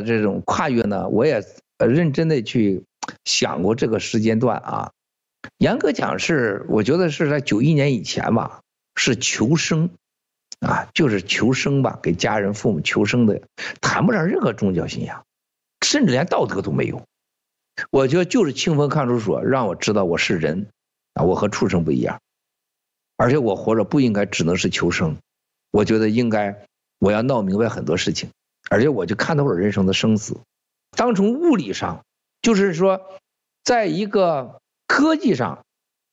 的这种跨越呢，我也认真的去想过这个时间段啊。严格讲是，我觉得是在九一年以前吧，是求生，啊，就是求生吧，给家人父母求生的，谈不上任何宗教信仰，甚至连道德都没有。我觉得就是清风看守所让我知道我是人，啊，我和畜生不一样，而且我活着不应该只能是求生，我觉得应该我要闹明白很多事情，而且我就看透了人生的生死。当从物理上，就是说，在一个。科技上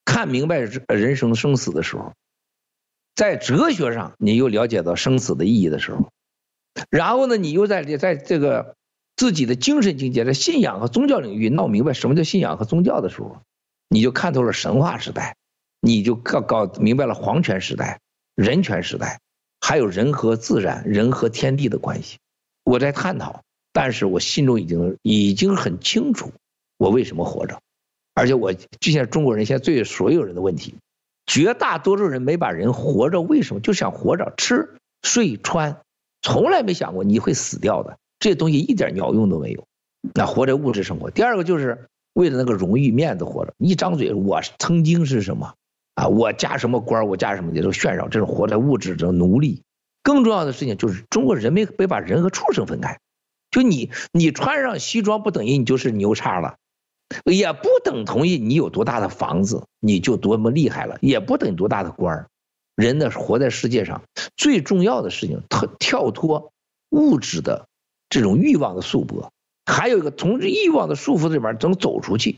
看明白人生生死的时候，在哲学上你又了解到生死的意义的时候，然后呢，你又在在这个自己的精神境界的信仰和宗教领域闹明白什么叫信仰和宗教的时候，你就看透了神话时代，你就搞搞明白了皇权时代、人权时代，还有人和自然、人和天地的关系。我在探讨，但是我心中已经已经很清楚，我为什么活着。而且我就像中国人现在最所有人的问题，绝大多数人没把人活着，为什么就想活着吃睡穿，从来没想过你会死掉的，这东西一点鸟用都没有。那活在物质生活，第二个就是为了那个荣誉面子活着，一张嘴我曾经是什么啊，我加什么官，我加什么的都炫耀，这种活在物质的奴隶。更重要的事情就是中国人没没把人和畜生分开，就你你穿上西装不等于你就是牛叉了。也不等同于你有多大的房子，你就多么厉害了；也不等多大的官儿。人呢，活在世界上最重要的事情，跳跳脱物质的这种欲望的束缚，还有一个从欲望的束缚里边能走出去。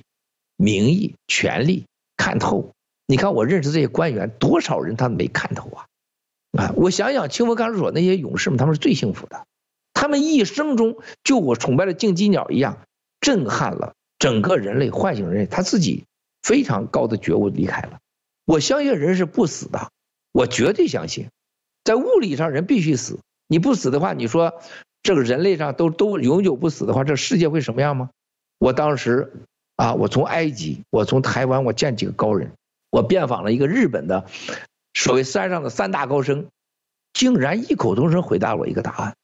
名义、权力，看透。你看我认识这些官员，多少人他没看透啊？啊，我想想，清风看守所那些勇士们，他们是最幸福的。他们一生中，就我崇拜的敬鸡鸟一样，震撼了。整个人类唤醒人类，他自己非常高的觉悟离开了。我相信人是不死的，我绝对相信，在物理上人必须死。你不死的话，你说这个人类上都都永久不死的话，这世界会什么样吗？我当时啊，我从埃及，我从台湾，我见几个高人，我遍访了一个日本的所谓山上的三大高僧，竟然异口同声回答我一个答案。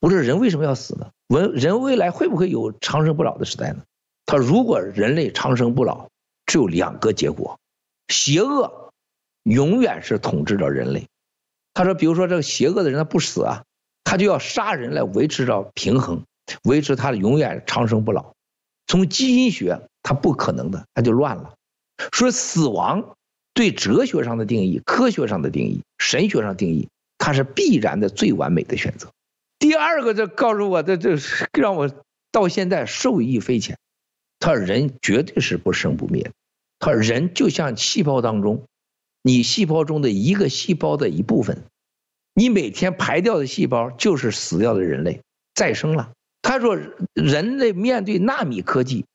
我说人为什么要死呢？人人未来会不会有长生不老的时代呢？他如果人类长生不老，只有两个结果：邪恶永远是统治着人类。他说，比如说这个邪恶的人他不死啊，他就要杀人来维持着平衡，维持他永远长生不老。从基因学，他不可能的，他就乱了。说死亡对哲学上的定义、科学上的定义、神学上定义，它是必然的最完美的选择。第二个，这告诉我的，这让我到现在受益匪浅。他说人绝对是不生不灭，他说人就像细胞当中，你细胞中的一个细胞的一部分，你每天排掉的细胞就是死掉的人类再生了。他说，人类面对纳米科技，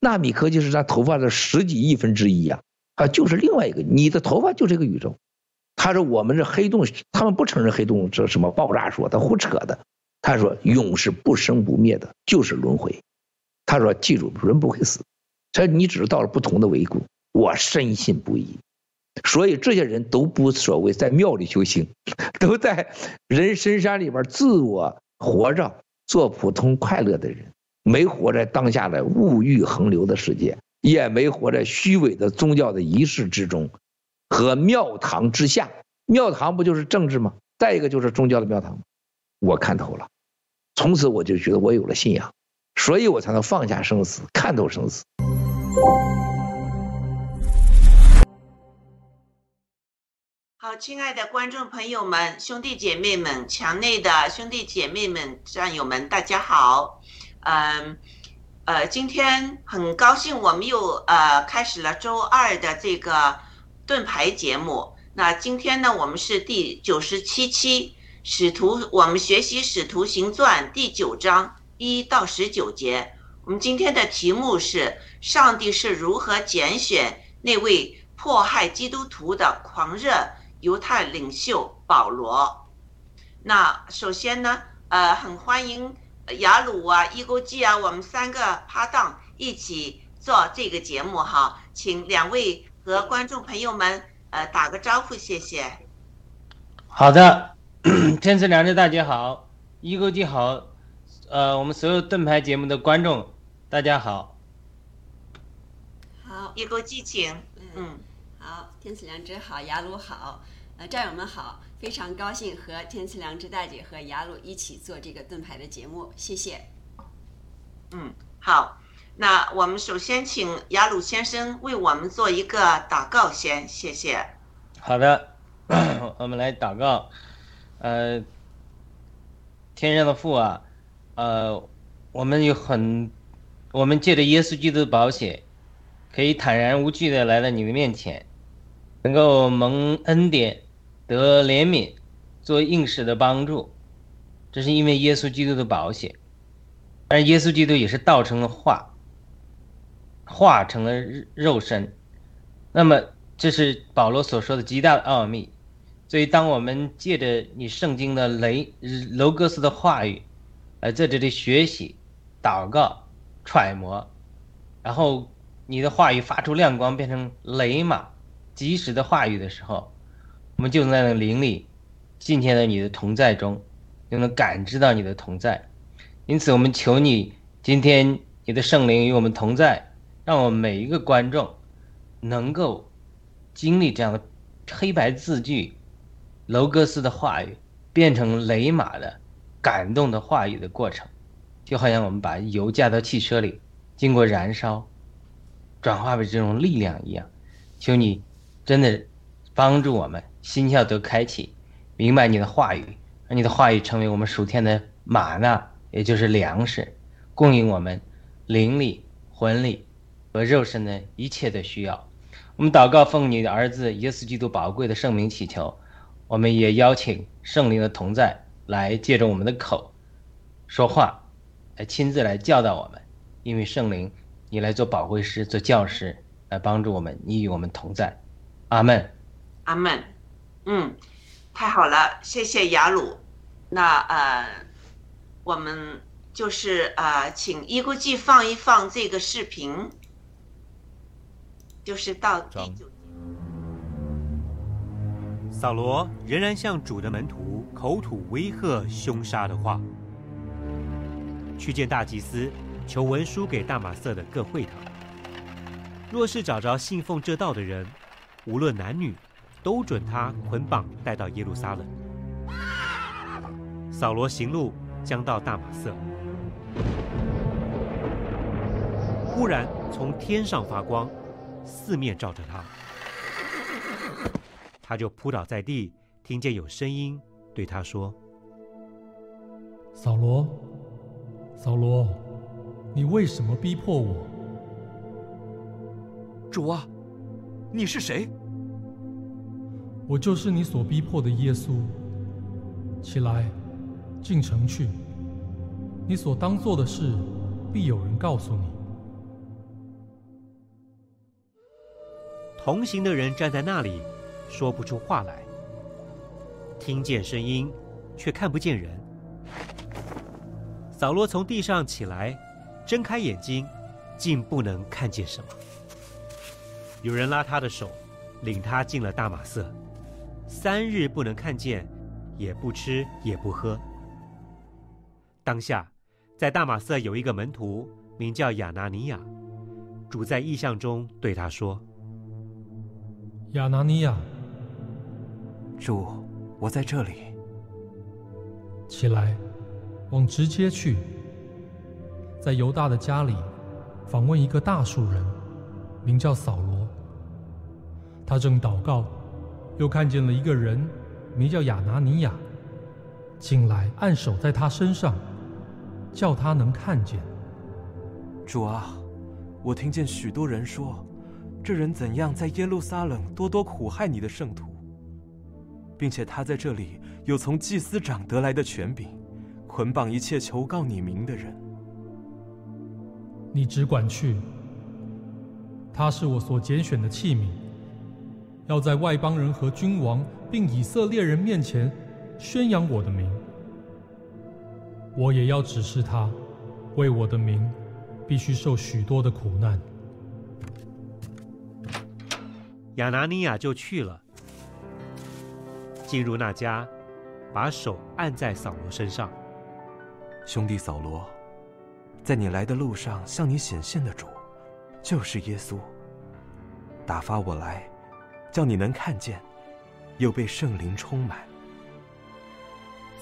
纳米科技是咱头发的十几亿分之一呀，啊，就是另外一个，你的头发就这个宇宙。他说，我们这黑洞，他们不承认黑洞这什么爆炸说，他胡扯的。他说，永是不生不灭的，就是轮回。他说：“记住，人不会死，所以你只是到了不同的维度。我深信不疑，所以这些人都不所谓在庙里修行，都在人深山里边自我活着，做普通快乐的人，没活在当下的物欲横流的世界，也没活在虚伪的宗教的仪式之中和庙堂之下。庙堂不就是政治吗？再一个就是宗教的庙堂。我看透了，从此我就觉得我有了信仰。”所以我才能放下生死，看透生死。好，亲爱的观众朋友们、兄弟姐妹们、墙内的兄弟姐妹们、战友们，大家好。嗯，呃，今天很高兴我们又呃开始了周二的这个盾牌节目。那今天呢，我们是第九十七期使徒，我们学习《使徒行传》第九章。一到十九节，我们今天的题目是：上帝是如何拣选那位迫害基督徒的狂热犹太领袖保罗？那首先呢，呃，很欢迎雅鲁啊、伊钩记啊，我们三个搭档一起做这个节目哈，请两位和观众朋友们呃打个招呼，谢谢。好的，天赐良知大姐好，伊钩记好。呃，我们所有盾牌节目的观众，大家好。好，一个激情，嗯，好，天赐良知好，雅鲁好，呃，战友们好，非常高兴和天赐良知大姐和雅鲁一起做这个盾牌的节目，谢谢。嗯，好，那我们首先请雅鲁先生为我们做一个祷告先，谢谢。好的，我们来祷告，呃，天上的父啊，呃，我们有很，我们借着耶稣基督的保险，可以坦然无惧的来到你的面前，能够蒙恩典，得怜悯，做应时的帮助，这是因为耶稣基督的保险。而耶稣基督也是道成了化，化成了肉身，那么这是保罗所说的极大的奥秘。所以，当我们借着你圣经的雷楼格斯的话语，呃，在这里学习、祷告、揣摩，然后你的话语发出亮光，变成雷马及时的话语的时候，我们就能在灵里，今天的你的同在中，就能感知到你的同在。因此，我们求你今天你的圣灵与我们同在，让我们每一个观众能够经历这样的黑白字句、楼格斯的话语变成雷马的感动的话语的过程，就好像我们把油加到汽车里，经过燃烧，转化为这种力量一样。求你真的帮助我们心窍得开启，明白你的话语，让你的话语成为我们属天的马纳。也就是粮食，供应我们灵力、魂力和肉身的一切的需要。我们祷告，奉你的儿子耶稣基督宝贵的圣名祈求。我们也邀请圣灵的同在来借着我们的口说话，来亲自来教导我们。因为圣灵，你来做保惠师、做教师，来帮助我们。你与我们同在。阿门。阿门。嗯，太好了，谢谢雅鲁。那呃。我们就是啊，请一估计放一放这个视频，就是到第九扫罗仍然向主的门徒口吐威吓、凶杀的话，去见大祭司，求文书给大马色的各会堂。若是找着信奉这道的人，无论男女，都准他捆绑带到耶路撒冷。扫罗行路。将到大马色，忽然从天上发光，四面照着他，他就扑倒在地，听见有声音对他说：“扫罗，扫罗，你为什么逼迫我？”主啊，你是谁？我就是你所逼迫的耶稣。起来。进城去，你所当做的事，必有人告诉你。同行的人站在那里，说不出话来，听见声音，却看不见人。扫罗从地上起来，睁开眼睛，竟不能看见什么。有人拉他的手，领他进了大马色，三日不能看见，也不吃，也不喝。当下，在大马色有一个门徒，名叫亚拿尼亚。主在异象中对他说：“亚拿尼亚，主，我在这里。起来，往直接去，在犹大的家里访问一个大树人，名叫扫罗。他正祷告，又看见了一个人，名叫亚拿尼亚，进来按手在他身上。”叫他能看见。主啊，我听见许多人说，这人怎样在耶路撒冷多多苦害你的圣徒，并且他在这里有从祭司长得来的权柄，捆绑一切求告你名的人。你只管去。他是我所拣选的器皿，要在外邦人和君王并以色列人面前宣扬我的名。我也要指示他，为我的名，必须受许多的苦难。亚拿尼亚就去了，进入那家，把手按在扫罗身上，兄弟扫罗，在你来的路上向你显现的主，就是耶稣。打发我来，叫你能看见，又被圣灵充满。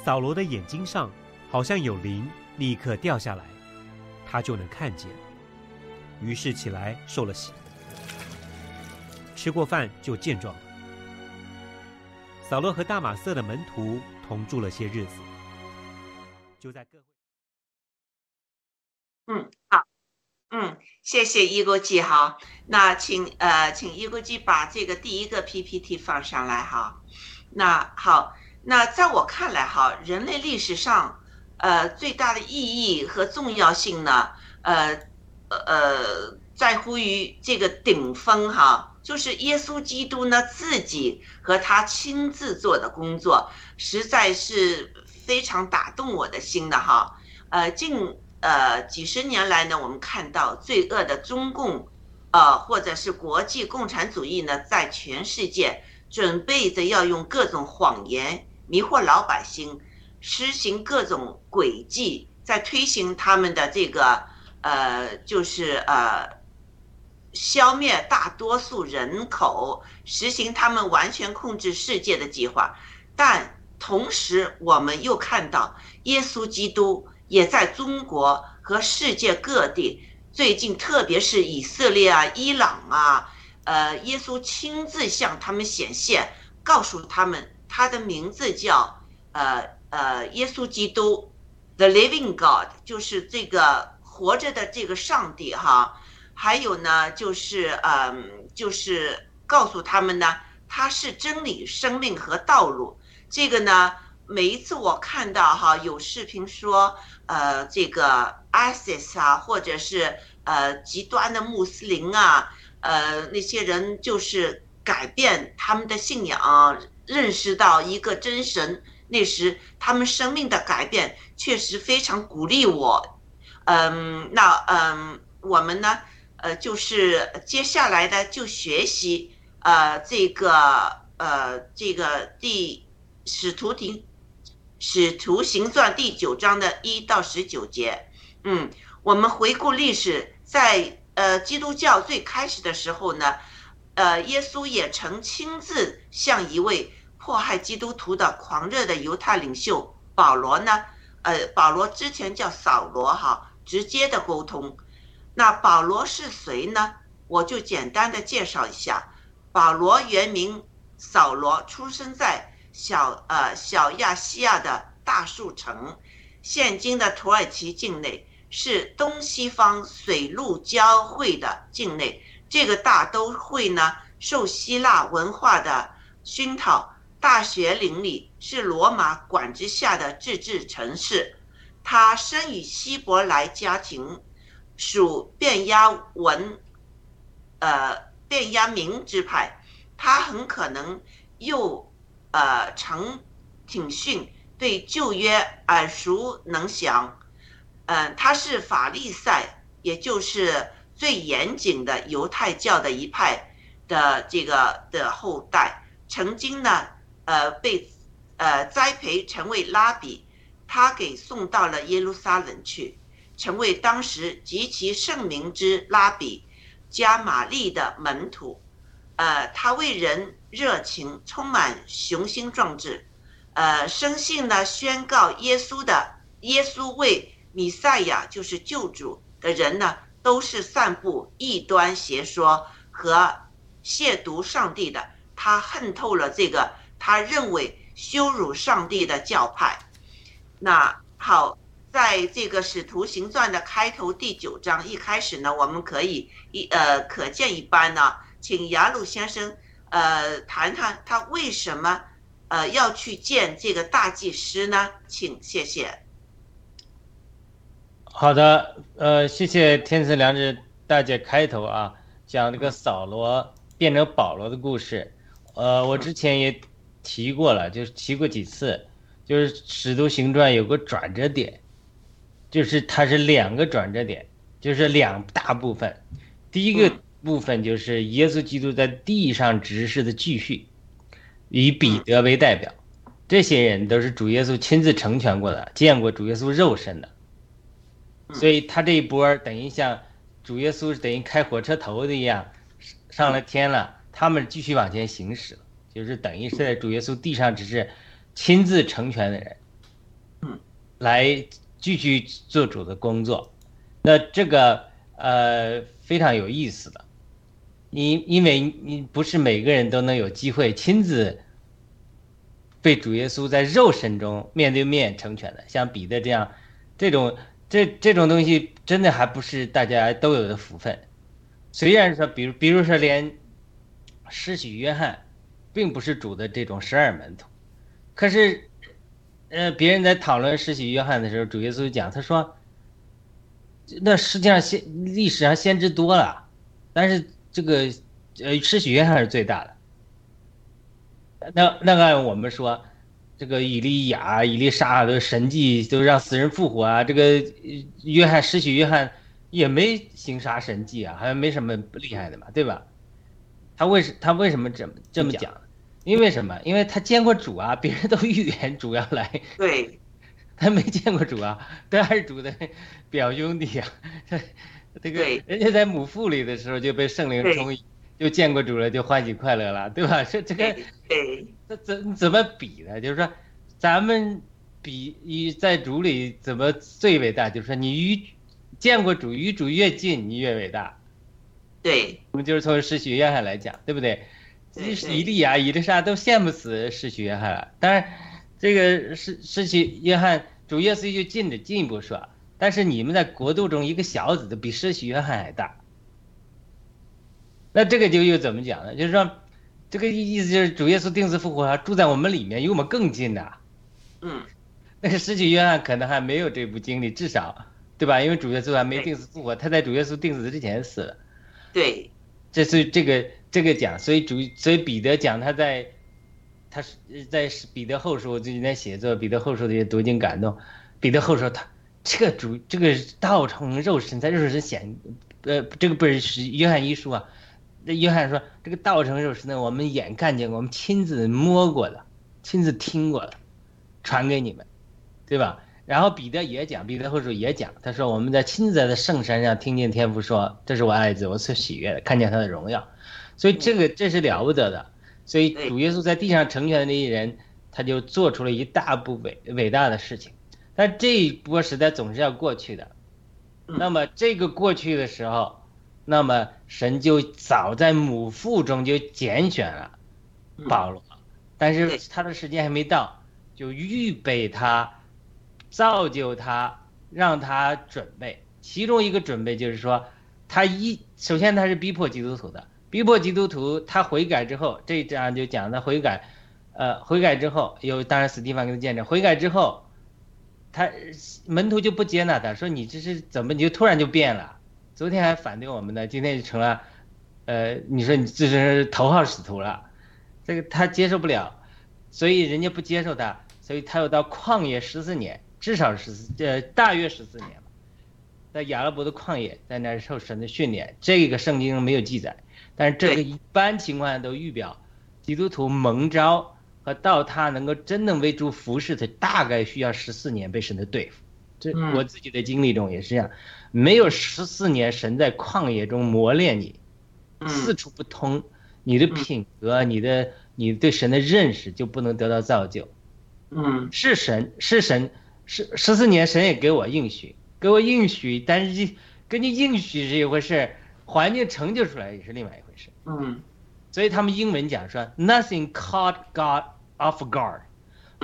扫罗的眼睛上好像有灵，立刻掉下来，他就能看见。于是起来受了洗，吃过饭就健壮了。扫罗和大马色的门徒同住了些日子，就在各会。嗯，好，嗯，谢谢一国际哈。那请呃，请一国际把这个第一个 PPT 放上来哈。那好，那在我看来哈，人类历史上呃最大的意义和重要性呢，呃呃，在乎于这个顶峰哈，就是耶稣基督呢自己和他亲自做的工作，实在是非常打动我的心的哈。呃，近。呃，几十年来呢，我们看到罪恶的中共，呃，或者是国际共产主义呢，在全世界准备着要用各种谎言迷惑老百姓，实行各种诡计，在推行他们的这个呃，就是呃，消灭大多数人口，实行他们完全控制世界的计划。但同时，我们又看到耶稣基督。也在中国和世界各地，最近特别是以色列啊、伊朗啊，呃，耶稣亲自向他们显现，告诉他们他的名字叫呃呃耶稣基督，the living God，就是这个活着的这个上帝哈。还有呢，就是嗯，就是告诉他们呢，他是真理、生命和道路。这个呢，每一次我看到哈有视频说。呃，这个 ISIS 啊，或者是呃极端的穆斯林啊，呃那些人就是改变他们的信仰，认识到一个真神，那时他们生命的改变确实非常鼓励我。嗯，那嗯，我们呢，呃，就是接下来的就学习呃这个呃这个第使徒行。使徒行传第九章的一到十九节，嗯，我们回顾历史，在呃基督教最开始的时候呢，呃，耶稣也曾亲自向一位迫害基督徒的狂热的犹太领袖保罗呢，呃，保罗之前叫扫罗哈，直接的沟通。那保罗是谁呢？我就简单的介绍一下，保罗原名扫罗，出生在。小呃小亚细亚的大树城，现今的土耳其境内是东西方水陆交汇的境内。这个大都会呢，受希腊文化的熏陶，大学林里是罗马管制下的自治城市。他生于希伯来家庭，属便雅文，呃便雅明之派。他很可能又。呃，陈挺逊对旧约耳熟能详，嗯，他是法利赛，也就是最严谨的犹太教的一派的这个的后代，曾经呢，呃，被呃栽培成为拉比，他给送到了耶路撒冷去，成为当时极其盛名之拉比加玛利的门徒。呃，他为人热情，充满雄心壮志，呃，生性呢宣告耶稣的耶稣为弥赛亚就是救主的人呢，都是散布异端邪说和亵渎上帝的。他恨透了这个他认为羞辱上帝的教派。那好，在这个使徒行传的开头第九章一开始呢，我们可以一呃可见一斑呢。请雅鲁先生，呃，谈谈他为什么，呃，要去见这个大祭司呢？请，谢谢。好的，呃，谢谢天赐良知大姐开头啊，讲这个扫罗变成保罗的故事。呃，我之前也提过了，就是提过几次，就是《使徒行传》有个转折点，就是它是两个转折点，就是两大部分，第一个。部分就是耶稣基督在地上执事的继续，以彼得为代表，这些人都是主耶稣亲自成全过的，见过主耶稣肉身的，所以他这一波等于像主耶稣等于开火车头的一样上了天了，他们继续往前行驶了，就是等于是在主耶稣地上只是亲自成全的人，嗯，来继续做主的工作。那这个呃非常有意思的，因因为你不是每个人都能有机会亲自被主耶稣在肉身中面对面成全的，像彼得这样，这种这这种东西真的还不是大家都有的福分。虽然说，比如比如说连施洗约翰，并不是主的这种十二门徒，可是，呃，别人在讨论施洗约翰的时候，主耶稣讲，他说。那实际上先历史上先知多了，但是这个呃施洗约翰是最大的。那那个我们说，这个以利亚、以利沙的神迹都让死人复活啊，这个约翰施洗约翰也没行啥神迹啊，好像没什么厉害的嘛，对吧？他为什他为什么这么这么讲？因为什么？因为他见过主啊，别人都预言主要来。对。他没见过主啊，都还是主的表兄弟呀。这个人家在母腹里的时候就被圣灵充溢，就见过主了，就欢喜快乐了，对吧？这这个，这怎怎么比呢？就是说，咱们比与在主里怎么最伟大？就是说，你与见过主，与主越近，你越伟大。对，我们就是从世学约翰来讲，对不对？以利亚、以利沙都羡慕死失去约翰了，当然。这个失失去约翰主耶稣就进的进一步说，但是你们在国度中一个小子的比失去约翰还大，那这个就又怎么讲呢？就是说，这个意思就是主耶稣定死复活住在我们里面，离我们更近呐。嗯，那个施洗约翰可能还没有这部经历，至少对吧？因为主耶稣还没定死复活，他在主耶稣定死之前死了。对，这是这个这个讲，所以主所以彼得讲他在。他是在彼得后书，我最近在写作彼得后书的些读经感动。彼得后书他这个主这个道成肉身，在肉身显，呃，这个不是约翰一书啊。那约翰说这个道成肉身呢，我们眼看见，我们亲自摸过的，亲自听过的，传给你们，对吧？然后彼得也讲，彼得后书也讲，他说我们在亲自在圣山上听见天父说，这是我爱子，我所喜悦的，看见他的荣耀，所以这个这是了不得的。所以主耶稣在地上成全的那些人，他就做出了一大步伟伟大的事情，但这一波时代总是要过去的。那么这个过去的时候，那么神就早在母腹中就拣选了保罗，但是他的时间还没到，就预备他，造就他，让他准备。其中一个准备就是说，他一首先他是逼迫基督徒的。逼迫基督徒，他悔改之后，这一章就讲他悔改，呃，悔改之后，有当然斯蒂芬给他见证，悔改之后，他门徒就不接纳他，说你这是怎么你就突然就变了？昨天还反对我们的，今天就成了，呃，你说你这是头号使徒了，这个他接受不了，所以人家不接受他，所以他又到旷野十四年，至少十四，呃，大约十四年，在亚拉伯的旷野，在那受神的训练，这个圣经没有记载。但是这个一般情况下都预表，基督徒蒙召和到他能够真正为主服侍，他大概需要十四年被神的对付。这我自己的经历中也是这样，没有十四年神在旷野中磨练你，四处不通，你的品格、你的你对神的认识就不能得到造就。嗯，是神是神是十四年神也给我应许，给我应许，但是跟你应许是一回事，环境成就出来也是另外一回事。嗯，所以他们英文讲说，nothing caught God off guard，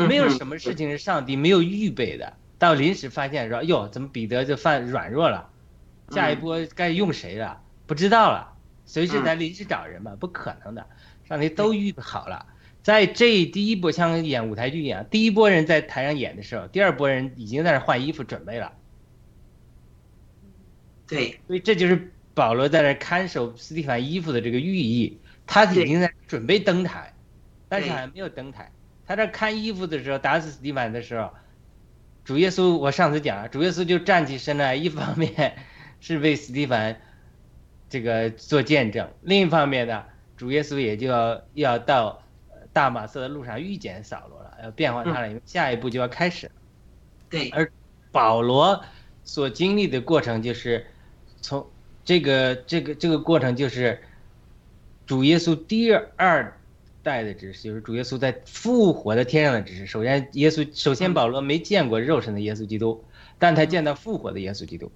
没有什么事情是上帝没有预备的。到临时发现说，哟，怎么彼得就犯软弱了？下一波该用谁了？不知道了，随时在临时找人嘛，不可能的。上帝都预备好了，在这第一波像演舞台剧一样，第一波人在台上演的时候，第二波人已经在那换衣服准备了。对，所以这就是。保罗在那看守斯蒂凡衣服的这个寓意，他已经在准备登台，但是还没有登台。他在看衣服的时候，打死斯蒂凡的时候，主耶稣，我上次讲了，主耶稣就站起身来，一方面是为斯蒂凡这个做见证，另一方面呢，主耶稣也就要要到大马色的路上遇见扫罗了，要变化他了，因为下一步就要开始。对，而保罗所经历的过程就是从这个这个这个过程就是主耶稣第二代的指示，就是主耶稣在复活的天上的指示。首先，耶稣首先保罗没见过肉身的耶稣基督，但他见到复活的耶稣基督。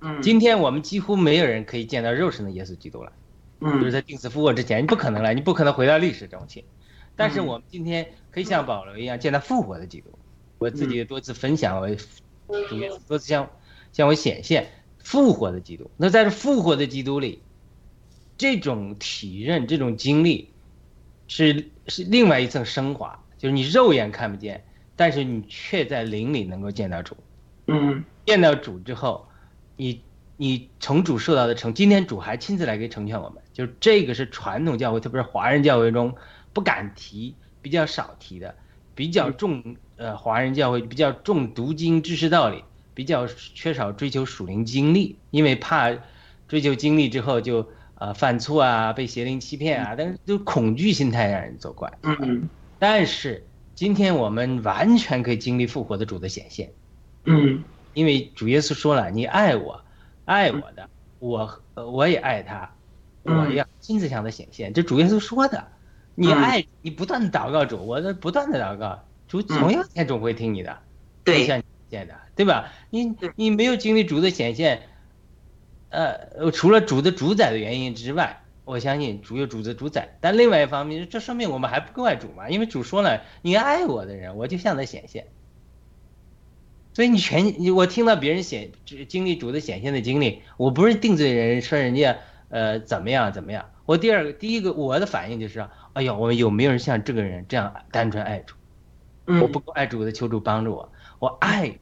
嗯，今天我们几乎没有人可以见到肉身的耶稣基督了，嗯就是嗯在定死复活之前，你不可能了，你不可能回到历史中去。但是我们今天可以像保罗一样见到复活的基督。我自己也多次分享，我主耶稣多次向向我显现复活的基督。那在这复活的基督里，这种体认、这种经历，是是另外一层升华，就是你肉眼看不见，但是你却在灵里能够见到主。嗯见到主之后，你你从主受到的成，今天主还亲自来给成全我们，就是这个是传统教会，特别是华人教会中不敢提、比较少提的，比较重呃华人教会比较重读经知识道理，比较缺少追求属灵经历，因为怕追求经历之后就呃犯错啊，被邪灵欺骗啊，但是就恐惧心态让人作怪。嗯但是今天我们完全可以经历复活的主的显现。嗯因为主耶稣说了：“你爱我，爱我的，我呃我也爱他，我嗯要亲自向他显现。”这主耶稣说的。你嗯爱你不断的祷告主，我在不断的祷告主，总有一天总会听你的，对现的，对吧？你你没有经历主的显现，呃，除了主的主宰的原因之外，我相信主有主的主宰。但另外一方面，这说明我们还不够爱主嘛，因为主说了，你爱我的人，我就向他显现。所以你全你我听到别人显经历主的显现的经历，我不是定罪人说人家呃怎么样怎么样。我第二个第一个我的反应就是，哎呀，我们有没有人像这个人这样单纯爱主？嗯我不够爱主的，求主帮助我，我爱他，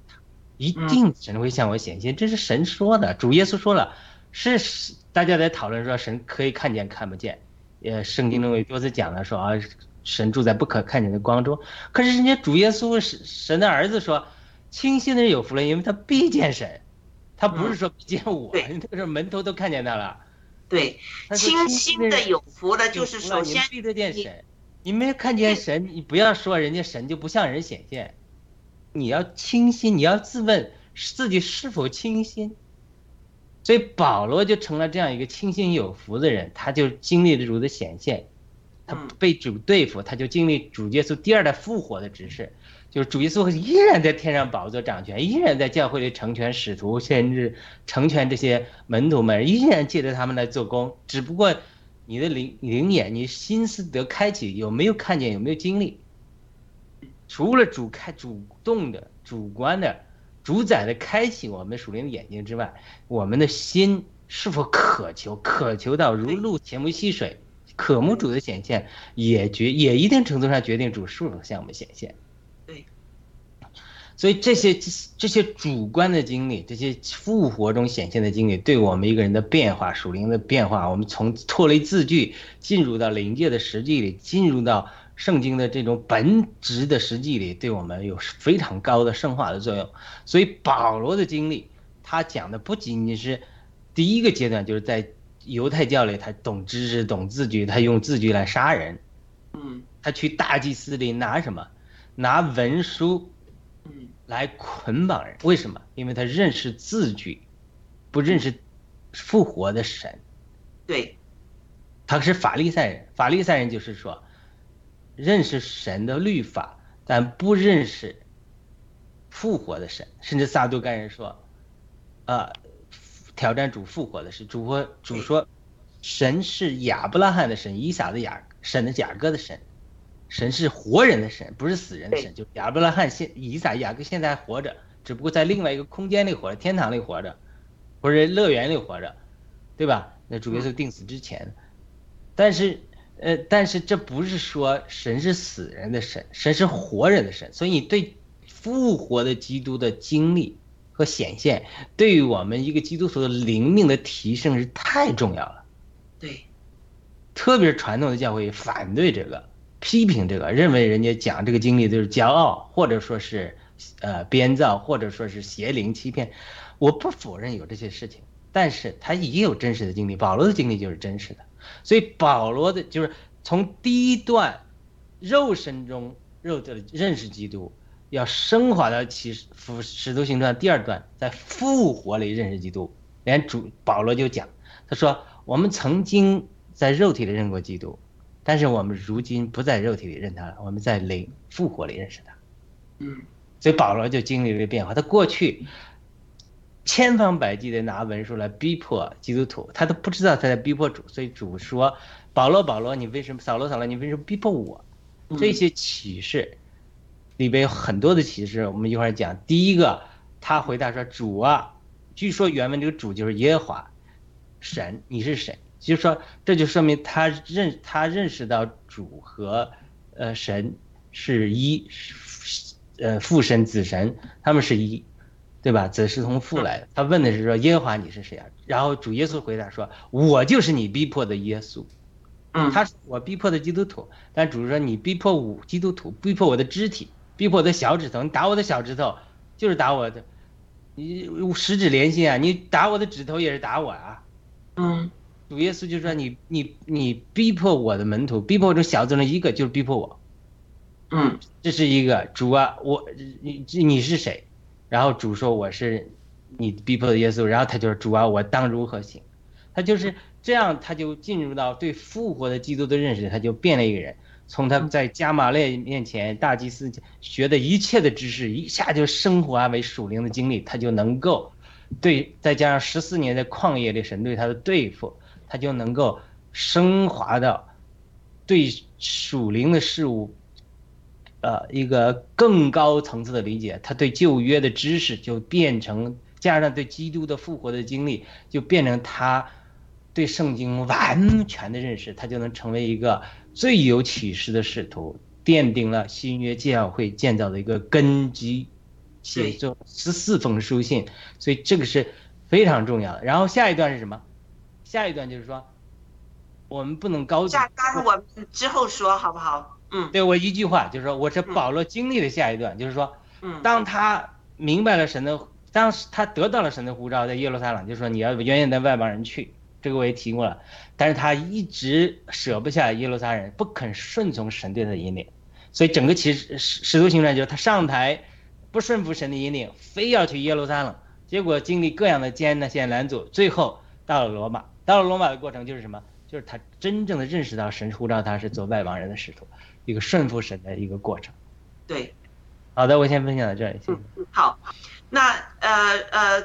一定神会向我显现，这是神说的，主耶稣说了，是是大家在讨论说神可以看见看不见，呃，圣经中有多次讲了说啊，神住在不可看见的光中，可是人家主耶稣是神的儿子说，清心的人有福了，因为他必见神，他不是说必见我，对。那个时候门徒都看见他了，对，清心的有福了，就是首先必得见你神。你没有看见神，你不要说人家神就不向人显现，你要清心，你要自问自己是否清心。所以保罗就成了这样一个清心有福的人，他就经历了主的显现，他被主对付，他就经历主耶稣第二代复活的指示，就是主耶稣依然在天上宝座掌权，依然在教会里成全使徒，甚至成全这些门徒们，依然借着他们来做工，只不过。你的灵灵眼，你心思得开启，有没有看见？有没有经历？除了主开主动的、主观的、主宰的开启我们属灵的眼睛之外，我们的心是否渴求？渴求到如露前慕溪水，渴慕主的显现，也决也一定程度上决定主是否向我们显现。对。所以这些这些主观的经历，这些复活中显现的经历，对我们一个人的变化、属灵的变化，我们从脱离字句，进入到灵界的实际里，进入到圣经的这种本质的实际里，对我们有非常高的圣化的作用。所以保罗的经历，他讲的不仅仅是第一个阶段，就是在犹太教里，他懂知识、懂字句，他用字句来杀人。嗯他去大祭司里拿什么？拿文书。嗯来捆绑人，为什么？因为他认识字句，不认识复活的神。对，他是法利赛人，法利赛人就是说，认识神的律法，但不认识复活的神。甚至撒都该人说，呃，挑战主复活的是。主说，主说，神是亚伯拉罕的神，以撒的雅神的雅各的神。神是活人的神，不是死人的神。就亚伯拉罕现以撒雅各现在还活着，只不过在另外一个空间里活着，天堂里活着，或者乐园里活着，对吧？那主耶稣定死之前，但是呃，但是这不是说神是死人的神，神是活人的神。所以你对复活的基督的经历和显现，对于我们一个基督徒的灵命的提升是太重要了。对，特别是传统的教会反对这个。批评这个，认为人家讲这个经历就是骄傲，或者说是，呃，编造，或者说是邪灵欺骗。我不否认有这些事情，但是他也有真实的经历。保罗的经历就是真实的，所以保罗的就是从第一段肉身中肉的认识基督，要升华到启示复使徒行传第二段，在复活里认识基督。连主保罗就讲，他说我们曾经在肉体里认过基督，但是我们如今不在肉体里认他了，我们在灵复活里认识他。嗯，所以保罗就经历了变化。他过去千方百计的拿文书来逼迫基督徒，他都不知道他在逼迫主。所以主说：“保罗，保罗，你为什么扫罗，扫罗，你为什么逼迫我？”这些启示里边有很多的启示，我们一会儿讲。第一个，他回答说：“主啊，据说原文这个主就是耶和华神，你是谁？”就是说，这就说明他认他认识到主和呃神是一，呃父神子神他们是一，对吧？子是从父来的。他问的是说耶和华你是谁啊？然后主耶稣回答说：“我就是你逼迫的耶稣。”嗯，他是我逼迫的基督徒，但主说你逼迫我基督徒，逼迫我的肢体，逼迫我的小指头，你打我的小指头就是打我的，你十指连心啊，你打我的指头也是打我啊。嗯，主耶稣就说你你你逼迫我的门徒，逼迫这小子中一个就是逼迫我。嗯，这是一个主啊，我你你是谁？然后主说我是你逼迫的耶稣，然后他就说主啊，我当如何行？他就是。这样，他就进入到对复活的基督的认识，他就变了一个人。从他在加马列面前大祭司学的一切的知识，一下就升华为属灵的经历，他就能够对再加上十四年的旷野里神对他的对付，他就能够升华到对属灵的事物，呃，一个更高层次的理解。他对旧约的知识就变成加上对基督的复活的经历，就变成他。对圣经完全的认识，他就能成为一个最有启示的使徒，奠定了新约教会建造的一个根基。写作十四封书信，所以这个是非常重要的。然后下一段是什么？下一段就是说，我们不能高。下单我们之后说好不好？嗯，对我一句话就是说，我是保罗经历的下一段，就是说，嗯，当他明白了神的，当时他得到了神的呼召，在耶路撒冷，就是说你要远远的外邦人去。这个我也提过了，但是他一直舍不下耶路撒冷，不肯顺从神对他的引领，所以整个其实使使徒行传就是他上台不顺服神的引领，非要去耶路撒冷，结果经历各样的艰难险难阻，最后到了罗马。到了罗马的过程就是什么？就是他真正的认识到神呼召他是做外邦人的使徒，一个顺服神的一个过程。对，好的，我先分享到这里。嗯，好，那呃呃。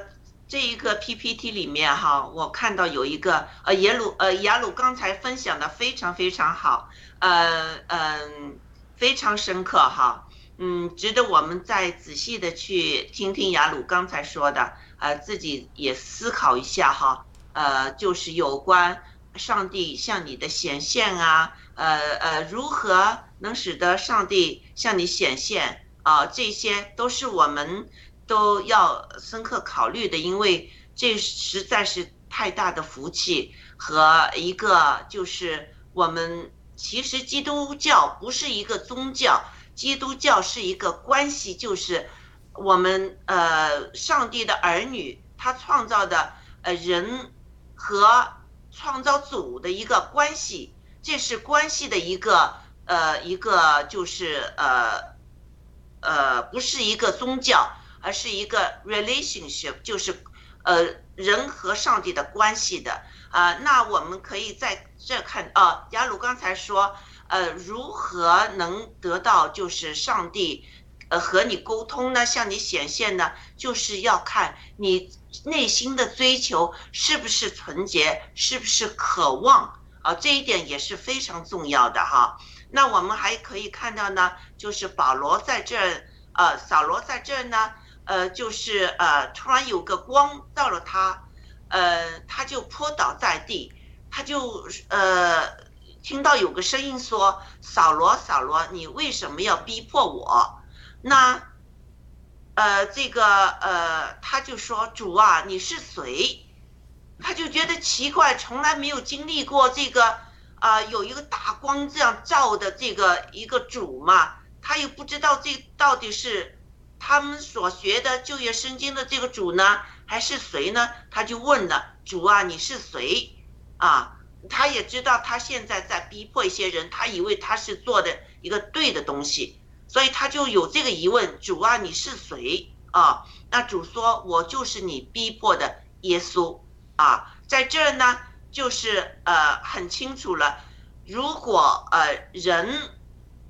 这一个 PPT 里面哈，我看到有一个呃耶鲁呃雅鲁刚才分享的非常非常好，呃嗯非常深刻哈，嗯值得我们再仔细的去听听雅鲁刚才说的，呃自己也思考一下哈，呃就是有关上帝向你的显现啊，呃呃如何能使得上帝向你显现啊，这些都是我们。都要深刻考虑的，因为这实在是太大的福气和一个就是我们其实基督教不是一个宗教，基督教是一个关系，就是我们呃上帝的儿女，他创造的呃人和创造主的一个关系，这是关系的一个呃一个就是呃呃不是一个宗教。而是一个 relationship，就是，呃，人和上帝的关系的啊。那我们可以在这看啊，雅鲁刚才说，呃，如何能得到就是上帝，呃，和你沟通呢？向你显现呢？就是要看你内心的追求是不是纯洁，是不是渴望啊？这一点也是非常重要的哈。那我们还可以看到呢，就是保罗在这儿，呃，扫罗在这儿呢。呃，就是呃，突然有个光照了他，呃，他就扑倒在地，他就呃，听到有个声音说：“扫罗，扫罗，你为什么要逼迫我？”那，呃，这个呃，他就说：“主啊，你是谁？”他就觉得奇怪，从来没有经历过这个啊，有一个大光这样照的这个一个主嘛，他又不知道这到底是。他们所学的旧约圣经的这个主呢，还是谁呢？他就问了主啊，你是谁？啊，他也知道他现在在逼迫一些人，他以为他是做的一个对的东西，所以他就有这个疑问：主啊，你是谁啊？那主说：我就是你逼迫的耶稣啊。在这儿呢，就是呃很清楚了，如果呃人。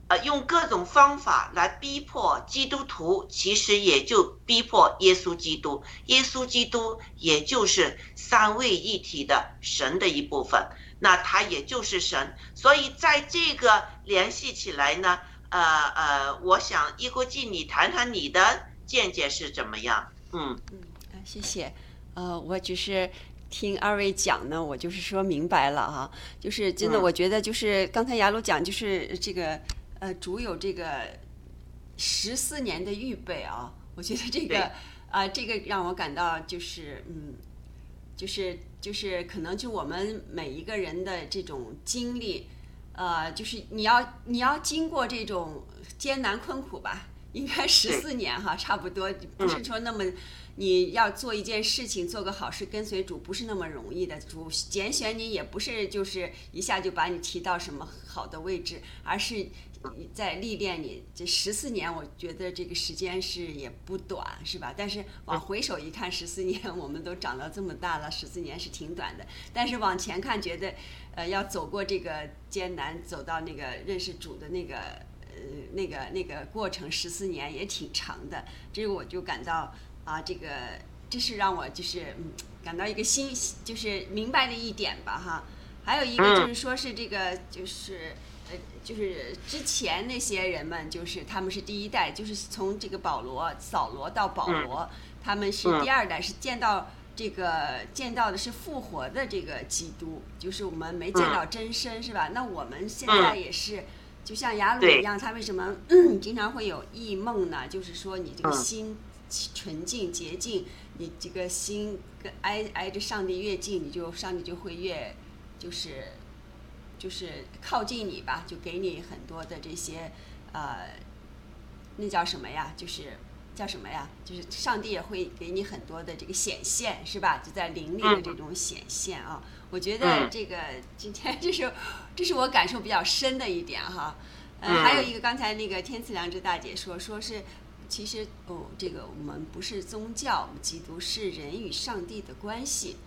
呃，用各种方法来逼迫基督徒，其实也就逼迫耶稣基督。耶稣基督也就是三位一体的神的一部分，那他也就是神。所以在这个联系起来呢，呃呃，我想一国际，你谈谈你的见解是怎么样？嗯嗯，谢谢。呃，我只是听二位讲呢，我就是说明白了哈，就是真的，我觉得就是刚才雅鲁讲，就是这个。呃，主有这个十四年的预备啊，我觉得这个啊，这个让我感到就是嗯，就是就是可能就我们每一个人的这种经历，呃，就是你要你要经过这种艰难困苦吧，应该十四年哈，差不多不是说那么。你要做一件事情，做个好事，跟随主不是那么容易的。主拣选你也不是就是一下就把你提到什么好的位置，而是在历练你。这十四年，我觉得这个时间是也不短，是吧？但是往回首一看，十四年 我们都长到这么大了，十四年是挺短的。但是往前看，觉得呃要走过这个艰难，走到那个认识主的那个呃那个那个过程，十四年也挺长的。这个我就感到。啊，这个这是让我就是嗯感到一个新就是明白的一点吧哈，还有一个就是说是这个就是呃就是之前那些人们就是他们是第一代，就是从这个保罗扫罗到保罗，他们是第二代，是见到这个见到的是复活的这个基督，就是我们没见到真身是吧？那我们现在也是就像雅鲁一样，他为什么 经常会有异梦呢？就是说你这个心。纯净洁净，你这个心跟挨挨着上帝越近，你就上帝就会越，就是，就是靠近你吧，就给你很多的这些，呃，那叫什么呀？就是叫什么呀？就是上帝也会给你很多的这个显现，是吧？就在灵里的这种显现啊。我觉得这个今天 这是，这是我感受比较深的一点哈。呃，还有一个刚才那个天赐良知大姐说，说是。其实哦，这个我们不是宗教，我们基督是人与上帝的关系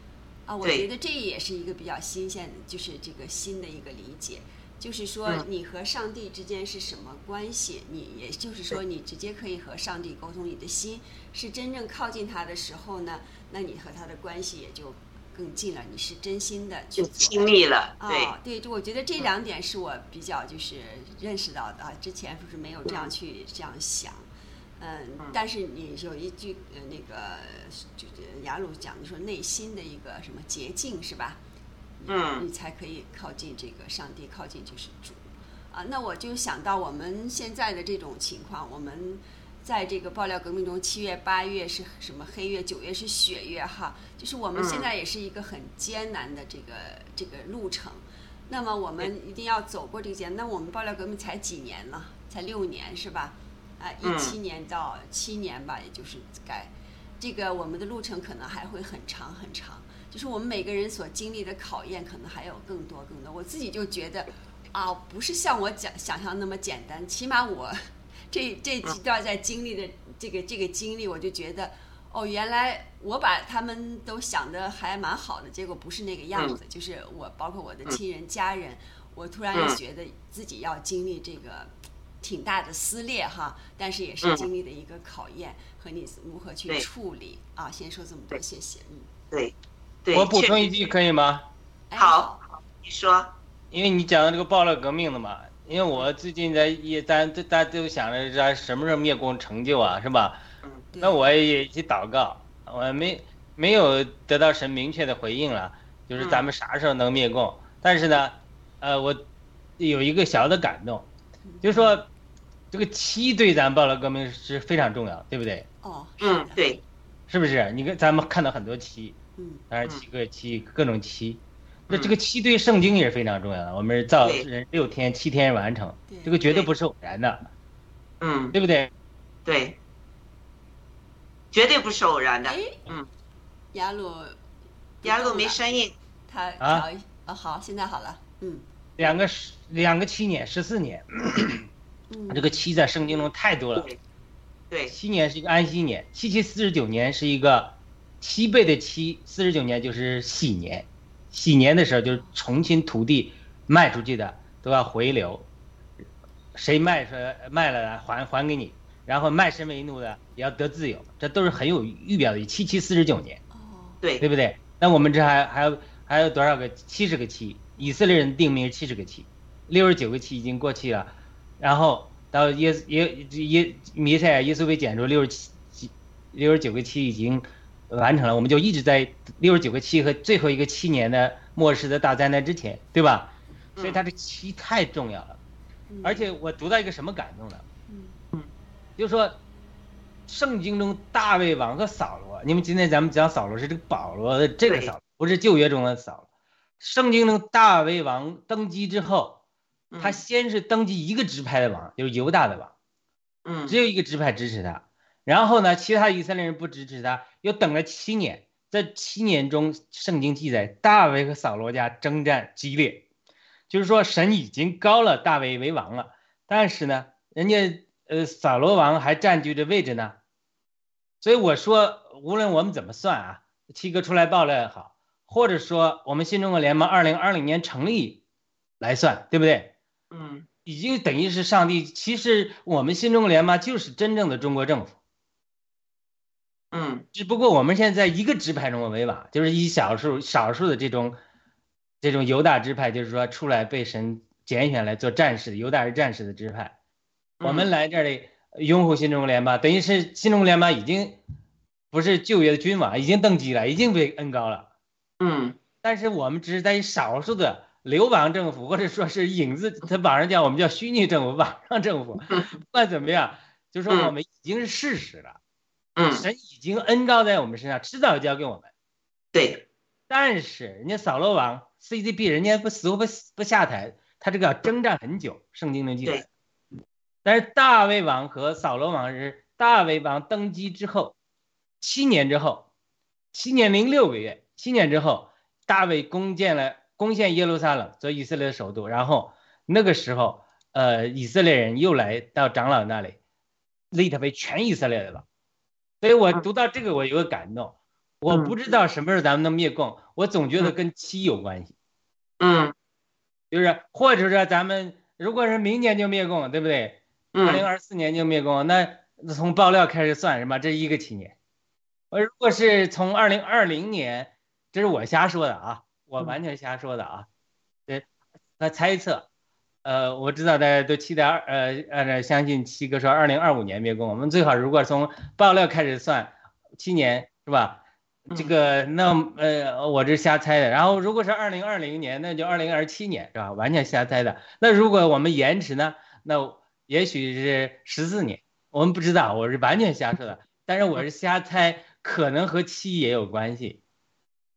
啊。我觉得这也是一个比较新鲜的，就是这个新的一个理解，就是说你和上帝之间是什么关系？你也就是说，你直接可以和上帝沟通，你的心是真正靠近他的时候呢，那你和他的关系也就更近了。你是真心的去亲密了，对对，就我觉得这两点是我比较就是认识到的啊，之前不是没有这样去这样想。嗯，但是你有一句呃，那个就雅鲁讲的说内心的一个什么捷径是吧？嗯，你才可以靠近这个上帝，靠近就是主啊。那我就想到我们现在的这种情况，我们在这个爆料革命中，七月八月是什么黑月，九月是雪月哈，就是我们现在也是一个很艰难的这个这个路程。那么我们一定要走过这个艰，那我们爆料革命才几年了？才六年是吧？啊，一七年到七年吧，也就是该，这个我们的路程可能还会很长很长，就是我们每个人所经历的考验可能还有更多更多。我自己就觉得，啊，不是像我讲想象那么简单。起码我这这几段在经历的这个这个经历，我就觉得，哦，原来我把他们都想的还蛮好的，结果不是那个样子。就是我包括我的亲人家人，我突然也觉得自己要经历这个。挺大的撕裂哈，但是也是经历的一个考验，和你如何去处理啊？先说这么多，谢谢。嗯，对，对。我补充一句可以吗？好，你说。因为你讲的这个暴乱革命的嘛，因为我最近在也咱大家都想着咱什么时候灭共成就啊，是吧？嗯。那我也去祷告，我没没有得到神明确的回应了，就是咱们啥时候能灭共？但是呢，呃，我有一个小的感动，就是说。这个七对咱报了革命是非常重要，对不对？哦，嗯，对，是不是？你看咱们看到很多七，嗯，当然七个七各种七，那这个七对圣经也是非常重要的。我们造人六天七天完成，这个绝对不是偶然的，嗯，对不对？对，绝对不是偶然的。嗯，雅鲁，雅鲁没声音，他啊，啊好，现在好了，嗯，两个十两个七年十四年。嗯 这个七在圣经中太多了。对对，七年是一个安息年，七七四十九年是一个七倍的七，四十九年就是喜年，喜年的时候就是重新土地卖出去的都要回流，谁卖出卖了还还给你，然后卖身为奴的也要得自由，这都是很有预表的。七七四十九年，哦，对对不对？那我们这还还有还有多少个？七十个七，以色列人定名七十个七，六十九个七已经过去了，然后到耶耶耶弥赛亚耶稣被剪出六十七六十九个七已经完成了，我们就一直在六十九个七和最后一个七年的末世的大灾难之前，对吧？所以它这七太重要了，嗯而且我读到一个什么感动呢？嗯就是说，圣经中大卫王和扫罗，因为今天咱们讲扫罗是这个保罗的这个扫罗，不是旧约中的扫罗。圣经中大卫王登基之后，他嗯先是登基一个支派的王，就是犹大的王，嗯只有一个支派支持他。然后呢，其他以色列人不支持他，又等了七年。在七年中，圣经记载大卫和扫罗家征战激烈，就是说神已经高了大卫为王了，但是呢，人家呃扫罗王还占据着位置呢。所以我说，无论我们怎么算啊，七哥出来爆料也好，或者说我们新中国联盟二零二零年成立来算，对不对？嗯已经等于是上帝。其实我们新中国联盟就是真正的中国政府，嗯只不过我们现在在一个支派中的维瓦，就是以少数少数的这种这种犹大支派，就是说出来被神拣选来做战士的犹大是战士的支派。我们来这里拥护新中国联邦，等于是新中国联邦已经不是旧约的君王，已经登基了，已经被恩高了。嗯。但是我们只是在少数的流亡政府，或者说是影子，他网上叫我们叫虚拟政府、网上政府，不管怎么样，就是说我们已经是事实了，嗯，神已经恩高在我们身上，迟早交给我们。对，但是人家扫罗王 CCP 人家不死活不不下台，他这个要征战很久，圣经能记载。但是大卫王和扫罗王是大卫王登基之后七年之后，七年零六个月，七年之后，大卫攻建了攻陷耶路撒冷做以色列的首都，然后那个时候，呃，以色列人又来到长老那里，立他为全以色列的了。所以我读到这个，我有个感动。我不知道什么时候咱们能灭共，我总觉得跟七有关系，嗯就是或者说咱们如果是明年就灭共，对不对？二零嗯二四年就灭共，那从爆料开始算是吧？这一个七年。我如果是从二零二零年，这是我瞎说的啊，我完全瞎说的啊，对，那猜测。呃，我知道大家都期待二呃按照相信七哥说二零二五年灭共，我们最好如果从爆料开始算，七年是吧？这个那呃我这瞎猜的。然后如果是二零二零年，那就二零二七年是吧？完全瞎猜的。那如果我们延迟呢？那也许是十四年，我们不知道，我是完全瞎说的。但是我是瞎猜，可能和七也有关系。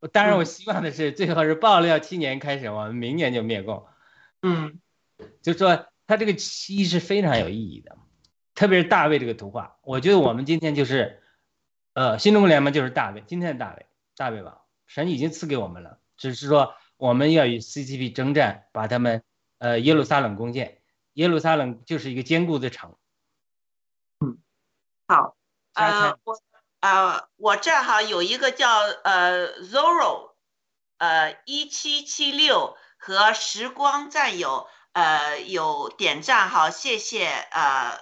当然，我希望的是最好是爆料七年开始，我们明年就灭共。嗯。就说他这个七是非常有意义的，特别是大卫这个图画，我觉得我们今天就是，呃，新中国联盟就是大卫，今天的大卫，大卫王，神已经赐给我们了，只是说我们要与 CCP 征战，把他们呃耶路撒冷攻陷，耶路撒冷就是一个坚固的城。嗯。好，呃，我呃，我这哈有一个叫呃 Zoro，呃一七七六和时光战友呃有点赞哈，谢谢呃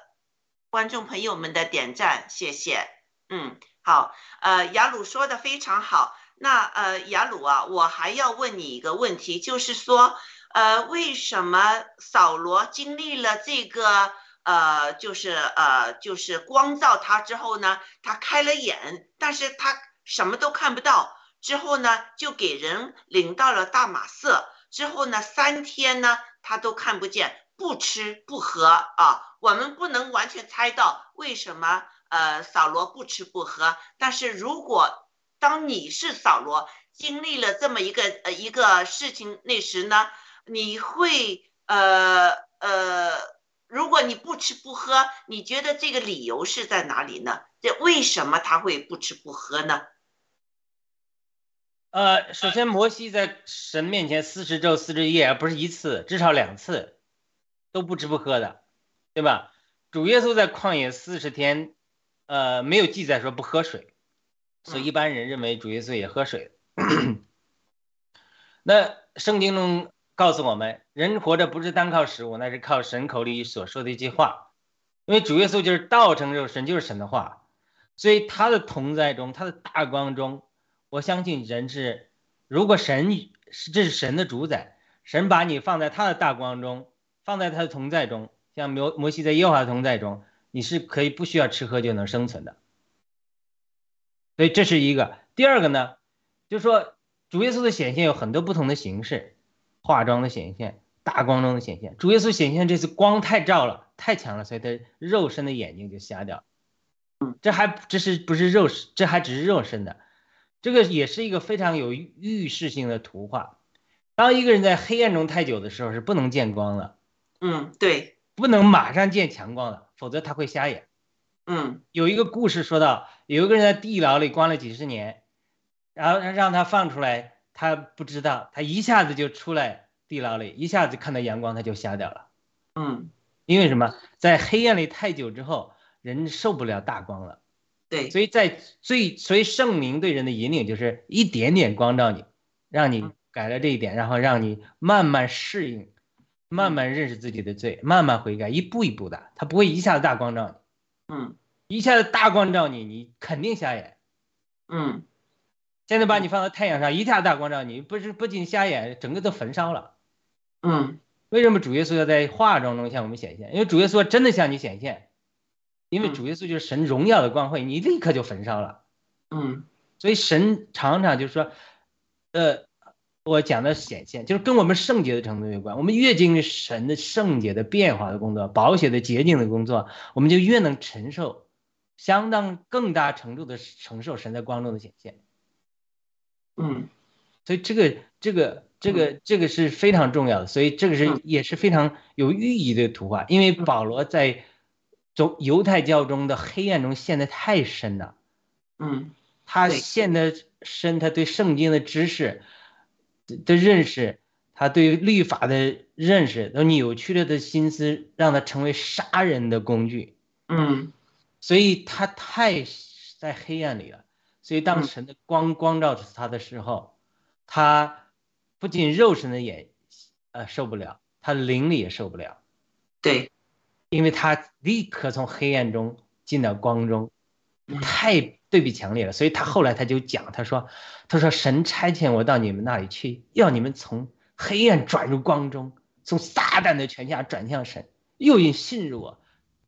观众朋友们的点赞，谢谢，嗯，好，呃雅鲁说的非常好，那呃雅鲁啊，我还要问你一个问题，就是说呃为什么扫罗经历了这个？呃，就是呃，就是光照他之后呢，他开了眼，但是他什么都看不到。之后呢，就给人领到了大马色。之后呢，三天呢，他都看不见，不吃不喝啊。我们不能完全猜到为什么呃扫罗不吃不喝，但是如果当你是扫罗，经历了这么一个呃一个事情那时呢，你会呃呃。如果你不吃不喝，你觉得这个理由是在哪里呢？这为什么他会不吃不喝呢？呃，首先摩西在神面前四十昼四十夜，不是一次，至少两次，都不吃不喝的。对吧？主耶稣在旷野四十天，呃，没有记载说不喝水，所以一般人认为主耶稣也喝水。那圣经中告诉我们，人活着不是单靠食物，那是靠神口里所说的一句话。因为主耶稣就是道成肉身，就是神的话，所以他的同在中，他的大光中，我相信人是，如果神是这是神的主宰，神把你放在他的大光中，放在他的同在中。像摩摩西在耶和华同在中，你是可以不需要吃喝就能生存的。所以这是一个。第二个呢，就是说主耶稣的显现有很多不同的形式，化妆的显现，大光中的显现。主耶稣显现这次光太照了，太强了，所以他肉身的眼睛就瞎掉。嗯，这还这是不是肉身？这还只是肉身的，这个也是一个非常有预示性的图画。当一个人在黑暗中太久的时候，是不能见光的。嗯，对。不能马上见强光的，否则他会瞎眼。嗯，有一个故事说到，有一个人在地牢里关了几十年，然后让他放出来，他不知道，他一下子就出来地牢里，一下子看到阳光，他就瞎掉了。嗯，因为什么？在黑暗里太久之后，人受不了大光了。对，所以在最所以圣灵对人的引领就是一点点光照你，让你改了这一点，然后让你慢慢适应。慢慢认识自己的罪，慢慢悔改，一步一步的，他不会一下子大光照你，嗯，一下子大光照你，你肯定瞎眼，嗯，现在把你放到太阳上，一下大光照你，不是不仅瞎眼，整个都焚烧了，嗯，为什么主耶稣要在化妆中向我们显现？因为主耶稣真的向你显现，因为主耶稣就是神荣耀的光辉，你立刻就焚烧了，嗯，所以神常常就是说，呃。我讲的显现，就是跟我们圣洁的程度有关。我们越经历神的圣洁的变化的工作，保险的洁净的工作，我们就越能承受，相当更大程度的承受神在光中的显现。嗯，所以这个这个这个这个是非常重要的，所以这个是也是非常有寓意的图画。因为保罗在中犹太教中的黑暗中陷得太深了。嗯，他陷得深，他对圣经的知识。的认识，他对律法的认识都扭曲了的心思，让他成为杀人的工具。嗯，所以他太在黑暗里了。所以当神的光光照着他的时候，他不仅肉身的眼，呃，受不了，他灵里也受不了。对，因为他立刻从黑暗中进到光中，太。对比强烈了，所以他后来他就讲，他说，他说神差遣我到你们那里去，要你们从黑暗转入光中，从撒旦的权下转向神，又因信入我，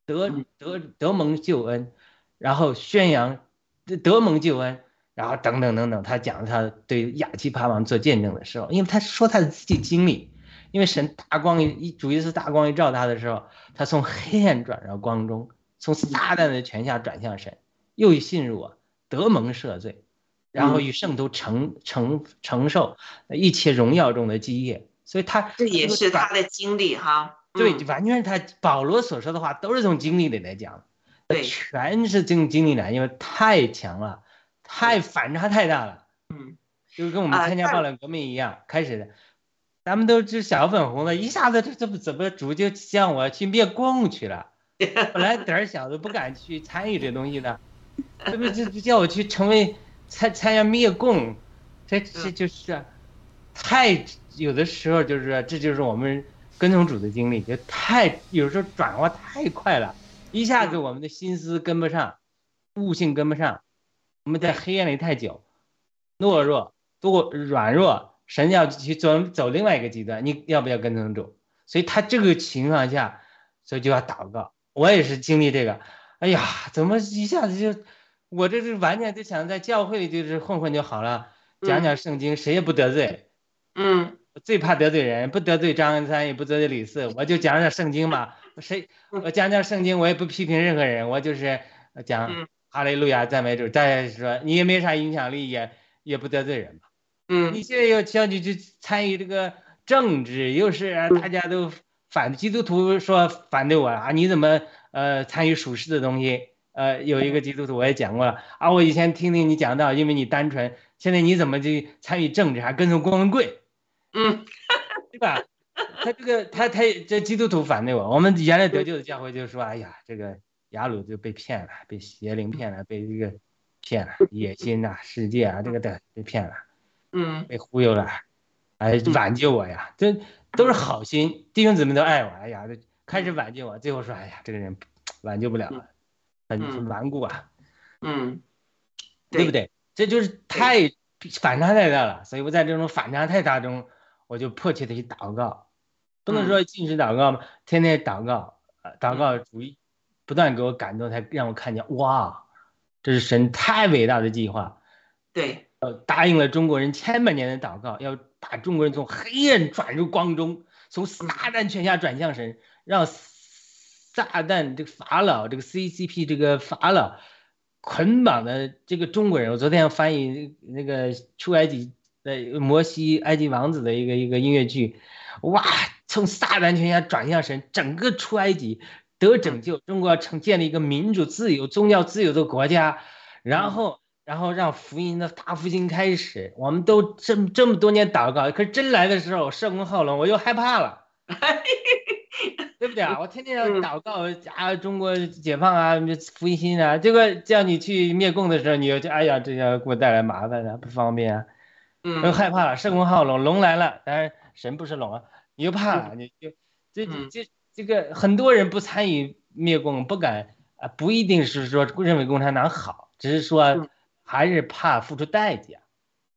得得得蒙救恩，然后宣扬得蒙救恩，然后等等等等，他讲他对亚基帕王做见证的时候，因为他说他的自己经历，因为神大光一主耶稣大光一照他的时候，他从黑暗转到光中，从撒旦的权下转向神。又信入我，德蒙赦罪，然后与圣徒承承承受一切荣耀中的基业，所以他这也是他的经历哈。对，完全是他保罗所说的话都是从经历里来讲，对，全是经经历的，因为太强了，太反差太大了。嗯，就是跟我们参加暴乱革命一样，开始的，咱们都是小粉红的，一下子这这不怎么主就向我去灭共去了，本来胆小的不敢去参与这东西的。这不这叫我去成为参参加灭共，这这就是太有的时候就是这就是我们跟从主的经历，就太有时候转化太快了，一下子我们的心思跟不上，悟性跟不上，我们在黑暗里太久，懦弱多软弱，神要去走走另外一个极端，你要不要跟从主？所以他这个情况下，所以就要祷告。我也是经历这个。哎呀，怎么一下子就，我这是完全就想在教会里就是混混就好了，讲讲圣经，谁也不得罪。嗯，最怕得罪人，不得罪张三，也不得罪李四，我就讲讲圣经嘛。谁我讲讲圣经，我也不批评任何人，我就是讲哈利路亚赞美主。大家说你也没啥影响力，也也不得罪人嘛。嗯，你现在要叫你去参与这个政治，又是大家都反基督徒说反对我啊，你怎么？呃，参与属实的东西，呃，有一个基督徒我也讲过了啊。我以前听听你讲到，因为你单纯，现在你怎么去参与政治，还跟从郭文贵，嗯，对吧？他这个他他这基督徒反对我，我们原来得救的教会就说，哎呀，这个雅鲁就被骗了，被邪灵骗了，被这个骗了，野心呐、世界啊，这个的被骗了，嗯。被忽悠了，哎，挽救我呀，这都是好心，弟兄姊妹都爱我，哎呀，这开始挽救我，最后说，哎呀，这个人挽救不了了，很很嗯顽固啊，嗯，对不对？这就是太反差太大了，所以我在这种反差太大中，我就迫切的去祷告，不能说尽是祷告嘛，天天祷告，呃，祷告主一不断给我感动，才让我看见哇，这是神太伟大的计划，对，呃，答应了中国人千百年的祷告，要把中国人从黑暗转入光中，从撒旦权下转向神，让撒旦这个法老这个 CCP 这个法老捆绑的这个中国人。我昨天翻译那个出埃及的摩西埃及王子的一个一个音乐剧，哇，从撒旦权下转向神，整个出埃及得拯救，中国要成建立一个民主自由、宗教自由的国家，然后。然后让福音的大复兴开始，我们都这么这么多年祷告，可是真来的时候，社工号了，我又害怕了，对不对啊？我天天要祷告啊，中国解放啊，复兴啊，结果叫你去灭共的时候，你又就哎呀，这要给我带来麻烦啊，不方便啊，又嗯害怕了，社工号龙龙来了，当然神不是龙啊，你又怕了，你就这嗯这这个很多人不参与灭共，不敢啊，不一定是说认为共产党好，只是说嗯还是怕付出代价。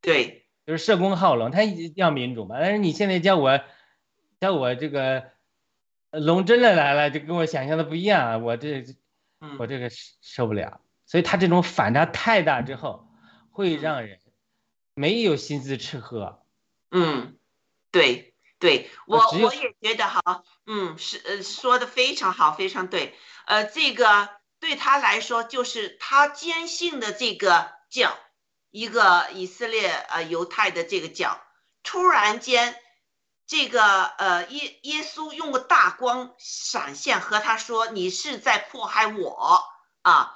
对，就是社工好龙，他一要民主嘛。但是你现在叫我，叫我这个呃龙真的来了，就跟我想象的不一样啊！我这嗯我这个受受不了。所以他这种反差太大之后，会让人没有心思吃喝。嗯，对对，我我也觉得好，嗯，是呃说的非常好，非常对，呃，这个对他来说就是他坚信的这个教，一个以色列呃犹太的这个教，突然间，这个呃耶耶稣用个大光闪现和他说你是在迫害我啊。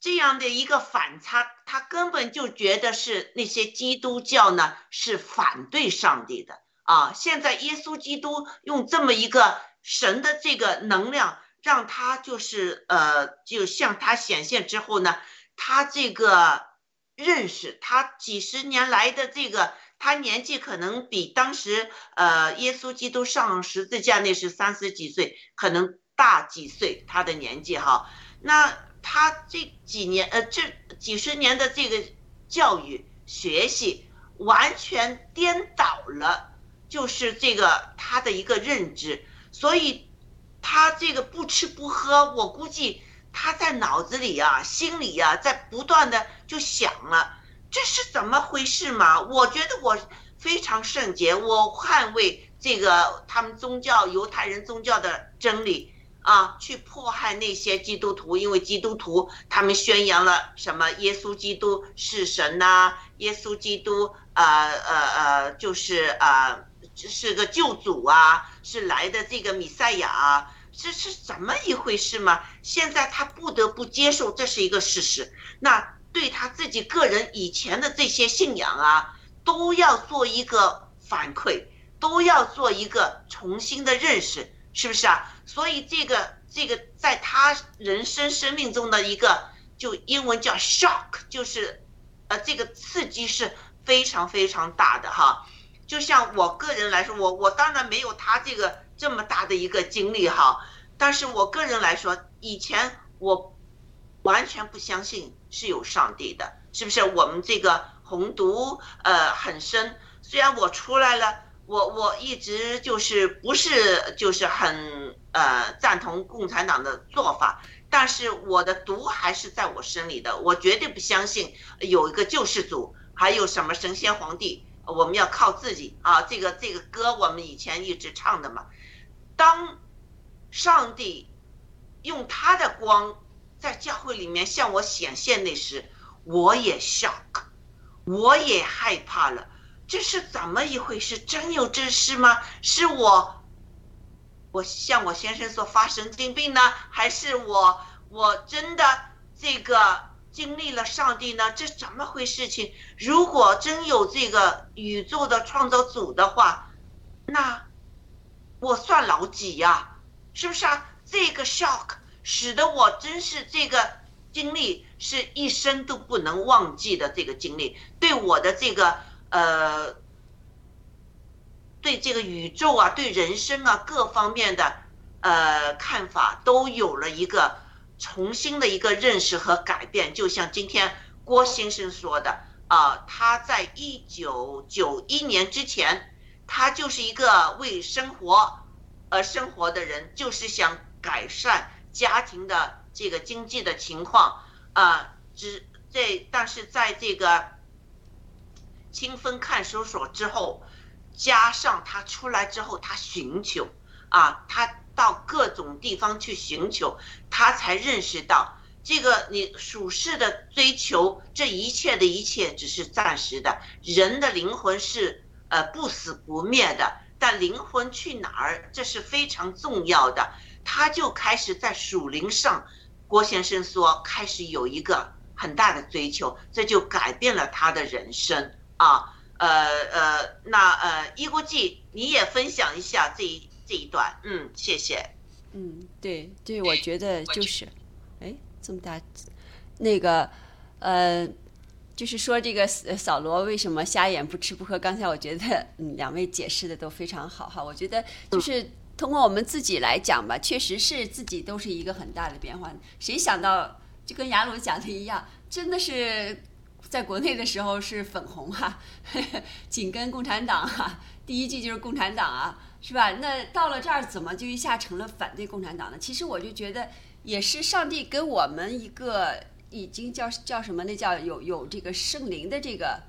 这样的一个反差，他根本就觉得是那些基督教呢是反对上帝的啊。现在耶稣基督用这么一个神的这个能量，让他就是呃，就向他显现之后呢，他这个认识他几十年来的这个，他年纪可能比当时呃耶稣基督上十字架那是三十几岁，可能大几岁，他的年纪哈，那。他这几年，呃，这几十年的这个教育学习，完全颠倒了，就是这个他的一个认知，所以他这个不吃不喝，我估计他在脑子里啊、心里啊，在不断的就想了，这是怎么回事嘛？我觉得我非常圣洁，我捍卫这个他们宗教犹太人宗教的真理。啊，去迫害那些基督徒，因为基督徒他们宣扬了什么？耶稣基督是神呐、耶稣基督呃呃呃，就是呃是个救主啊，是来的这个弥赛亚啊，这是怎么一回事嘛？现在他不得不接受这是一个事实，那对他自己个人以前的这些信仰啊，都要做一个反馈，都要做一个重新的认识。是不是啊？所以这个这个在他人生生命中的一个，就英文叫 shock，就是，呃，这个刺激是非常非常大的哈。就像我个人来说，我我当然没有他这个这么大的一个经历哈，但是我个人来说，以前我完全不相信是有上帝的，是不是？我们这个红毒呃很深，虽然我出来了。我我一直就是不是就是很呃赞同共产党的做法，但是我的毒还是在我身里的，我绝对不相信有一个救世主，还有什么神仙皇帝，我们要靠自己啊！这个这个歌我们以前一直唱的嘛。当上帝用他的光在教会里面向我显现那时，我也 shock，我也害怕了。这是怎么一回事？真有这事吗？是我，我向我先生说发神经病呢，还是我我真的这个经历了上帝呢？这怎么回事情？如果真有这个宇宙的创造主的话，那我算老几呀？是不是啊？这个 shock 使得我真是这个经历是一生都不能忘记的这个经历，对我的这个呃，对这个宇宙啊，对人生啊各方面的呃看法都有了一个重新的一个认识和改变。就像今天郭先生说的啊，他在一九九一年之前，他就是一个为生活而生活的人，就是想改善家庭的这个经济的情况啊。只这，但是在这个清风看守所之后，加上他出来之后，他寻求啊，他到各种地方去寻求，他才认识到这个你属世的追求，这一切的一切只是暂时的，人的灵魂是呃不死不灭的，但灵魂去哪儿，这是非常重要的。他就开始在属灵上，郭先生说开始有一个很大的追求，这就改变了他的人生啊。呃呃，那呃，一国际你也分享一下这一这一段，嗯，谢谢。嗯，对对，我觉得就是，哎，这么大，那个呃，就是说这个扫罗为什么瞎眼不吃不喝？刚才我觉得嗯，两位解释的都非常好哈。我觉得就是通过我们自己来讲吧，确实是自己都是一个很大的变化。谁想到就跟雅鲁讲的一样，真的是。在国内的时候是粉红哈，紧跟共产党哈，第一句就是共产党啊，是吧？那到了这儿怎么就一下成了反对共产党呢？其实我就觉得也是上帝给我们一个已经叫叫什么？那叫有有这个圣灵的这个，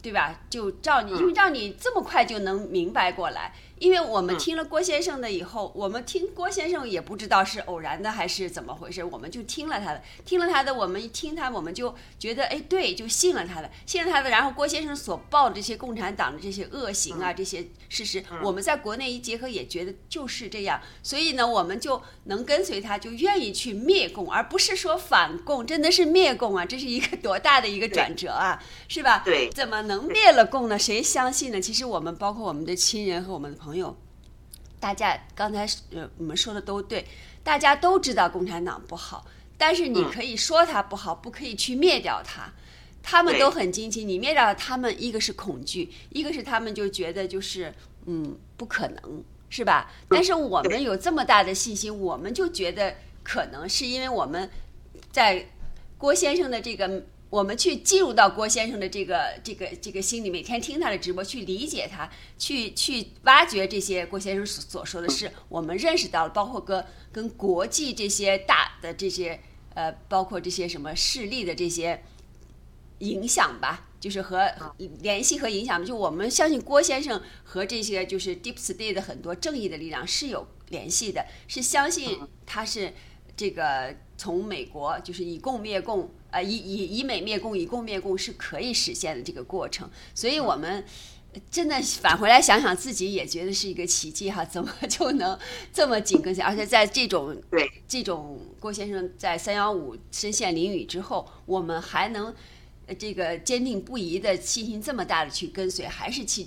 对吧？就照你，因为让你这么快就能明白过来。因为我们听了郭先生的以后，我们听郭先生也不知道是偶然的还是怎么回事，我们就听了他的，听了他的，我们一听他，我们就觉得哎，对，就信了他的，信了他的。然后郭先生所报的这些共产党的这些恶行啊，这些事实，我们在国内一结合也觉得就是这样，所以呢，我们就能跟随他，就愿意去灭共，而不是说反共，真的是灭共啊，这是一个多大的一个转折啊，是吧？对，怎么能灭了共呢？谁相信呢？其实我们包括我们的亲人和我们的朋。朋友，大家刚才呃我们说的都对，大家都知道共产党不好，但是你可以说他不好，不可以去灭掉他。他们都很惊奇，你灭掉了他们，一个是恐惧，一个是他们就觉得就是嗯不可能，是吧？但是我们有这么大的信心，我们就觉得可能是因为我们在郭先生的这个。我们去进入到郭先生的这个这个这个心里，每天听他的直播，去理解他，去去挖掘这些郭先生所所说的事。我们认识到了，包括跟跟国际这些大的这些呃，包括这些什么势力的这些影响吧，就是和联系和影响。就我们相信郭先生和这些就是 Deep State 的很多正义的力量是有联系的，是相信他是这个从美国就是以共灭共。呃，以以以美灭共，以共灭共是可以实现的这个过程，所以我们真的返回来想想，自己也觉得是一个奇迹哈，怎么就能这么紧跟下？而且在这种对这种郭先生在三幺五身陷囹圄之后，我们还能这个坚定不移的信心这么大的去跟随，还是去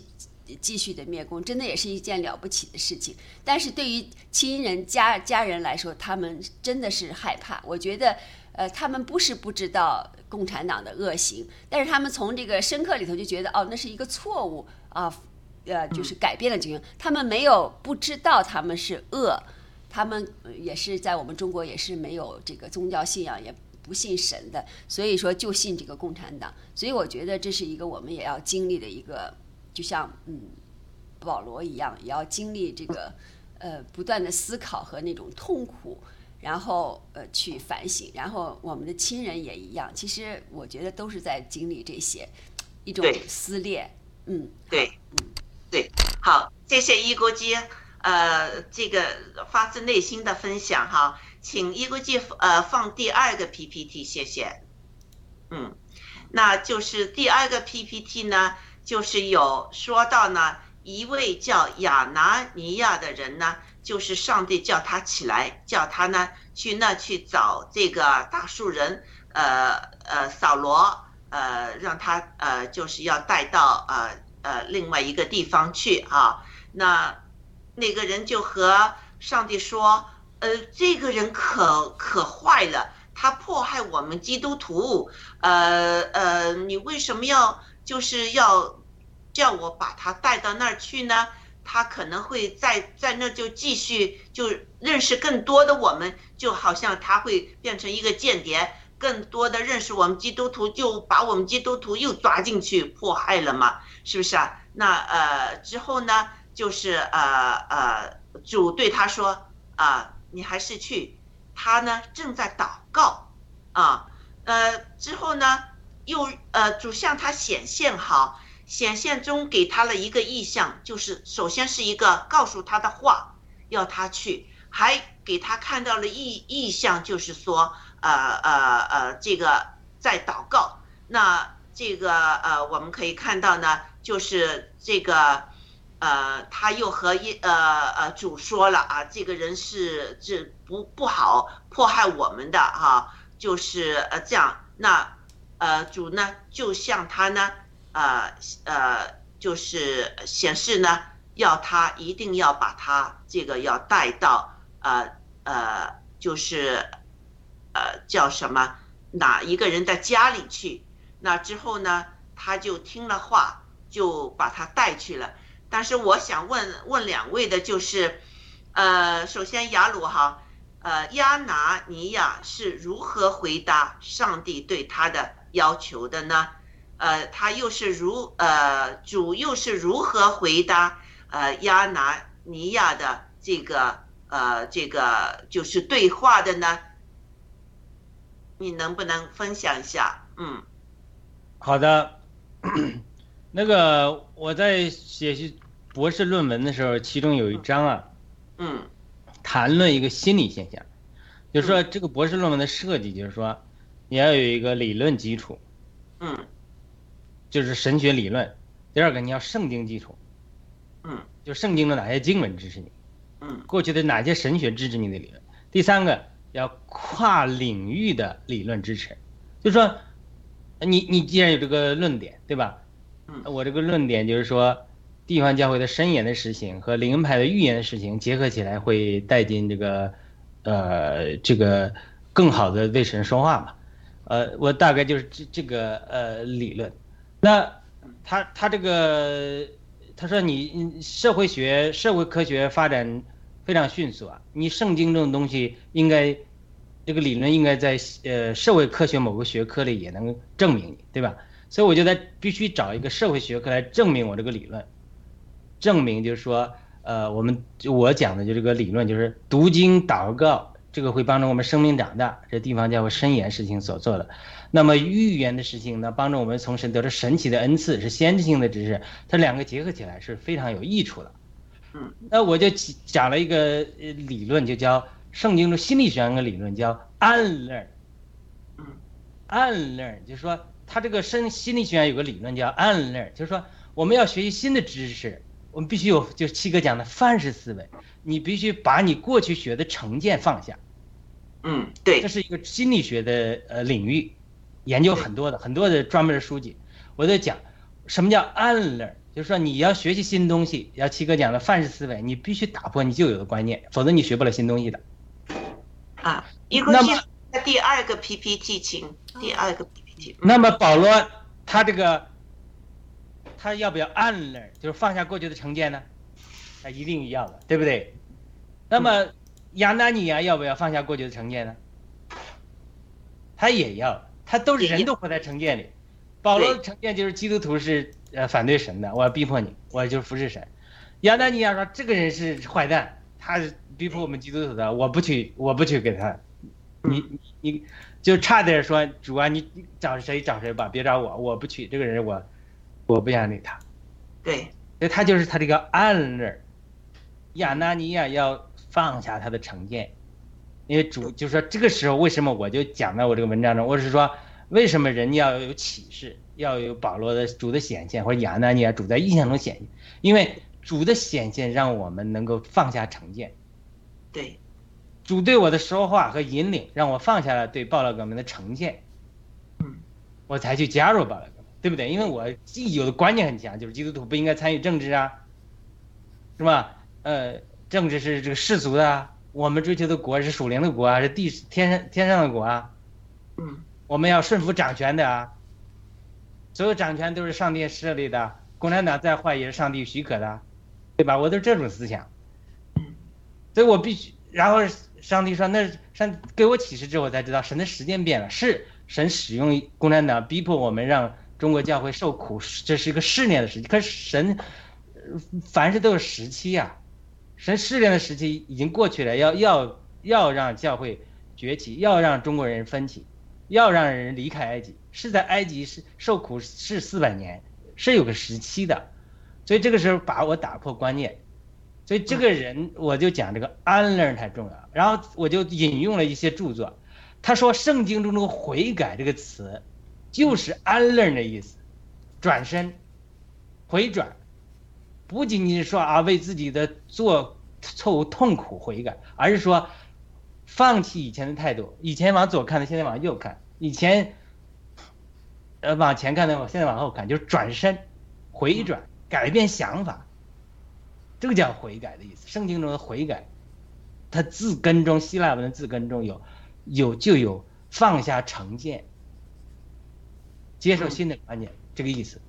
继续的灭共，真的也是一件了不起的事情。但是对于亲人家家人来说，他们真的是害怕。我觉得。呃，他们不是不知道共产党的恶行，但是他们从这个深刻里头就觉得，哦，那是一个错误啊，呃，就是改变了这个。他们没有不知道他们是恶，他们也是在我们中国也是没有这个宗教信仰，也不信神的，所以说就信这个共产党。所以我觉得这是一个我们也要经历的一个，就像嗯保罗一样，也要经历这个呃不断的思考和那种痛苦。然后呃去反省，然后我们的亲人也一样。其实我觉得都是在经历这些一种撕裂。嗯，对，嗯，对，好，谢谢一国基，呃，这个发自内心的分享哈，请一国基呃放第二个 PPT，谢谢。嗯，那就是第二个 PPT 呢，就是有说到呢，一位叫亚拿尼亚的人呢。就是上帝叫他起来，叫他呢去那去找这个大树人，呃呃扫罗，呃让他呃就是要带到呃呃另外一个地方去啊。那那个人就和上帝说：“呃，这个人可可坏了，他迫害我们基督徒。呃呃，你为什么要就是要叫我把他带到那儿去呢？他可能会在在那就继续就认识更多的我们，就好像他会变成一个间谍，更多的认识我们基督徒，就把我们基督徒又抓进去迫害了嘛？是不是啊？那呃之后呢？”就是呃呃，主对他说啊，你还是去。他呢正在祷告啊，呃之后呢又呃主向他显现好，显现中给他了一个意象，就是首先是一个告诉他的话，要他去，还给他看到了意意象，就是说呃呃呃这个在祷告。那这个呃我们可以看到呢，就是这个。呃，他又和一呃呃主说了啊，这个人是这不不好迫害我们的哈，就是呃这样，那呃主呢就向他呢呃呃就是显示呢，要他一定要把他这个要带到呃呃就是呃叫什么哪一个人的家里去，那之后呢他就听了话，就把他带去了。但是我想问问两位的就是，呃，首先雅鲁哈，呃，亚拿尼亚是如何回答上帝对他的要求的呢？呃，他又是如呃主又是如何回答呃亚拿尼亚的这个呃这个就是对话的呢？你能不能分享一下？嗯，好的，那个我在写习。博士论文的时候，其中有一章啊，嗯，谈论一个心理现象，就是说这个博士论文的设计就是说，你要有一个理论基础，嗯，就是神学理论；第二个你要圣经基础，嗯，就圣经的哪些经文支持你，嗯，过去的哪些神学支持你的理论；第三个要跨领域的理论支持，就是说，你你既然有这个论点，对吧？嗯，我这个论点就是说。地方教会的申言的实行和灵恩派的预言的实行结合起来，会带进这个，呃，这个更好的为神说话嘛？呃，我大概就是这这个呃理论。那他他这个他说你社会学社会科学发展非常迅速啊，你圣经这种东西应该这个理论应该在呃社会科学某个学科里也能证明你，对吧？所以我就在必须找一个社会学科来证明我这个理论。证明就是说，呃，我们我讲的就这个理论，就是读经祷告，这个会帮助我们生命长大。这地方教会申言事情所做的，那么预言的事情呢，帮助我们从神得到神奇的恩赐，是先知性的知识，它两个结合起来是非常有益处的。嗯，那我就讲了一个理论，就叫圣经中心理学上的理论，叫 unlearn。嗯，unlearn 就是说，它这个生心理学上有个理论叫 unlearn，就是说我们要学习新的知识。我们必须有，就是七哥讲的范式思维，你必须把你过去学的成见放下。嗯，对，这是一个心理学的呃领域，研究很多的很多的专门的书籍。我在讲什么叫 unlearn，就是说你要学习新东西，要七哥讲的范式思维，你必须打破你旧有的观念，否则你学不了新东西的。啊，一个是第二个 PPT，请第二个 PPT。那么保罗他这个。他要不要 unlearn，就是放下过去的成见呢？他一定要的，对不对？那么亚纳尼亚要不要放下过去的成见呢？他也要，他都是人都活在成见里。保罗的成见就是基督徒是呃反对神的，我要逼迫你，我就是服侍神。亚纳尼亚说这个人是坏蛋，他是逼迫我们基督徒的，我不去，我不去给他。你你就差点说主啊，你找谁找谁吧，别找我，我不去，这个人我。我不想理他，对，所以他就是他这个暗人，亚纳尼亚要放下他的成见，因为主就是说这个时候为什么我就讲到我这个文章中，我是说为什么人要有启示，要有保罗的主的显现或者亚纳尼亚主在印象中显现，因为主的显现让我们能够放下成见，对，主对我的说话和引领让我放下了对暴乱革命的成见，嗯，我才去加入暴乱革命。对不对？因为我既有的观念很强，就是基督徒不应该参与政治啊，是吧？呃，政治是这个世俗的啊，我们追求的国是属灵的国啊，是地天上天上的国啊，嗯。我们要顺服掌权的啊，所有掌权都是上帝设立的，共产党再坏也是上帝许可的，对吧？我都是这种思想，所以我必须，然后上帝说，那上给我启示之后，我才知道神的时间变了，是神使用共产党逼迫我们让中国教会受苦，这是一个试炼的时期。可是神，呃凡事都有时期呀、神试炼的时期已经过去了，要要要让教会崛起，要让中国人分起，要让人离开埃及，是在埃及是受苦是四百年，是有个时期的，所以这个时候把我打破观念，所以这个人我就讲这个 unlearn 太重要，然后我就引用了一些著作，他说圣经中的悔改这个词，就是 unlearn 的意思，转身，回转，不仅仅是说啊为自己的做错误痛苦悔改，而是说放弃以前的态度，以前往左看的现在往右看，以前呃往前看的我现在往后看，就是转身，回转，改变想法，这个叫悔改的意思。圣经中的悔改，它字根中希腊文的字根中有有就有放下成见，接受新的观念这个意思，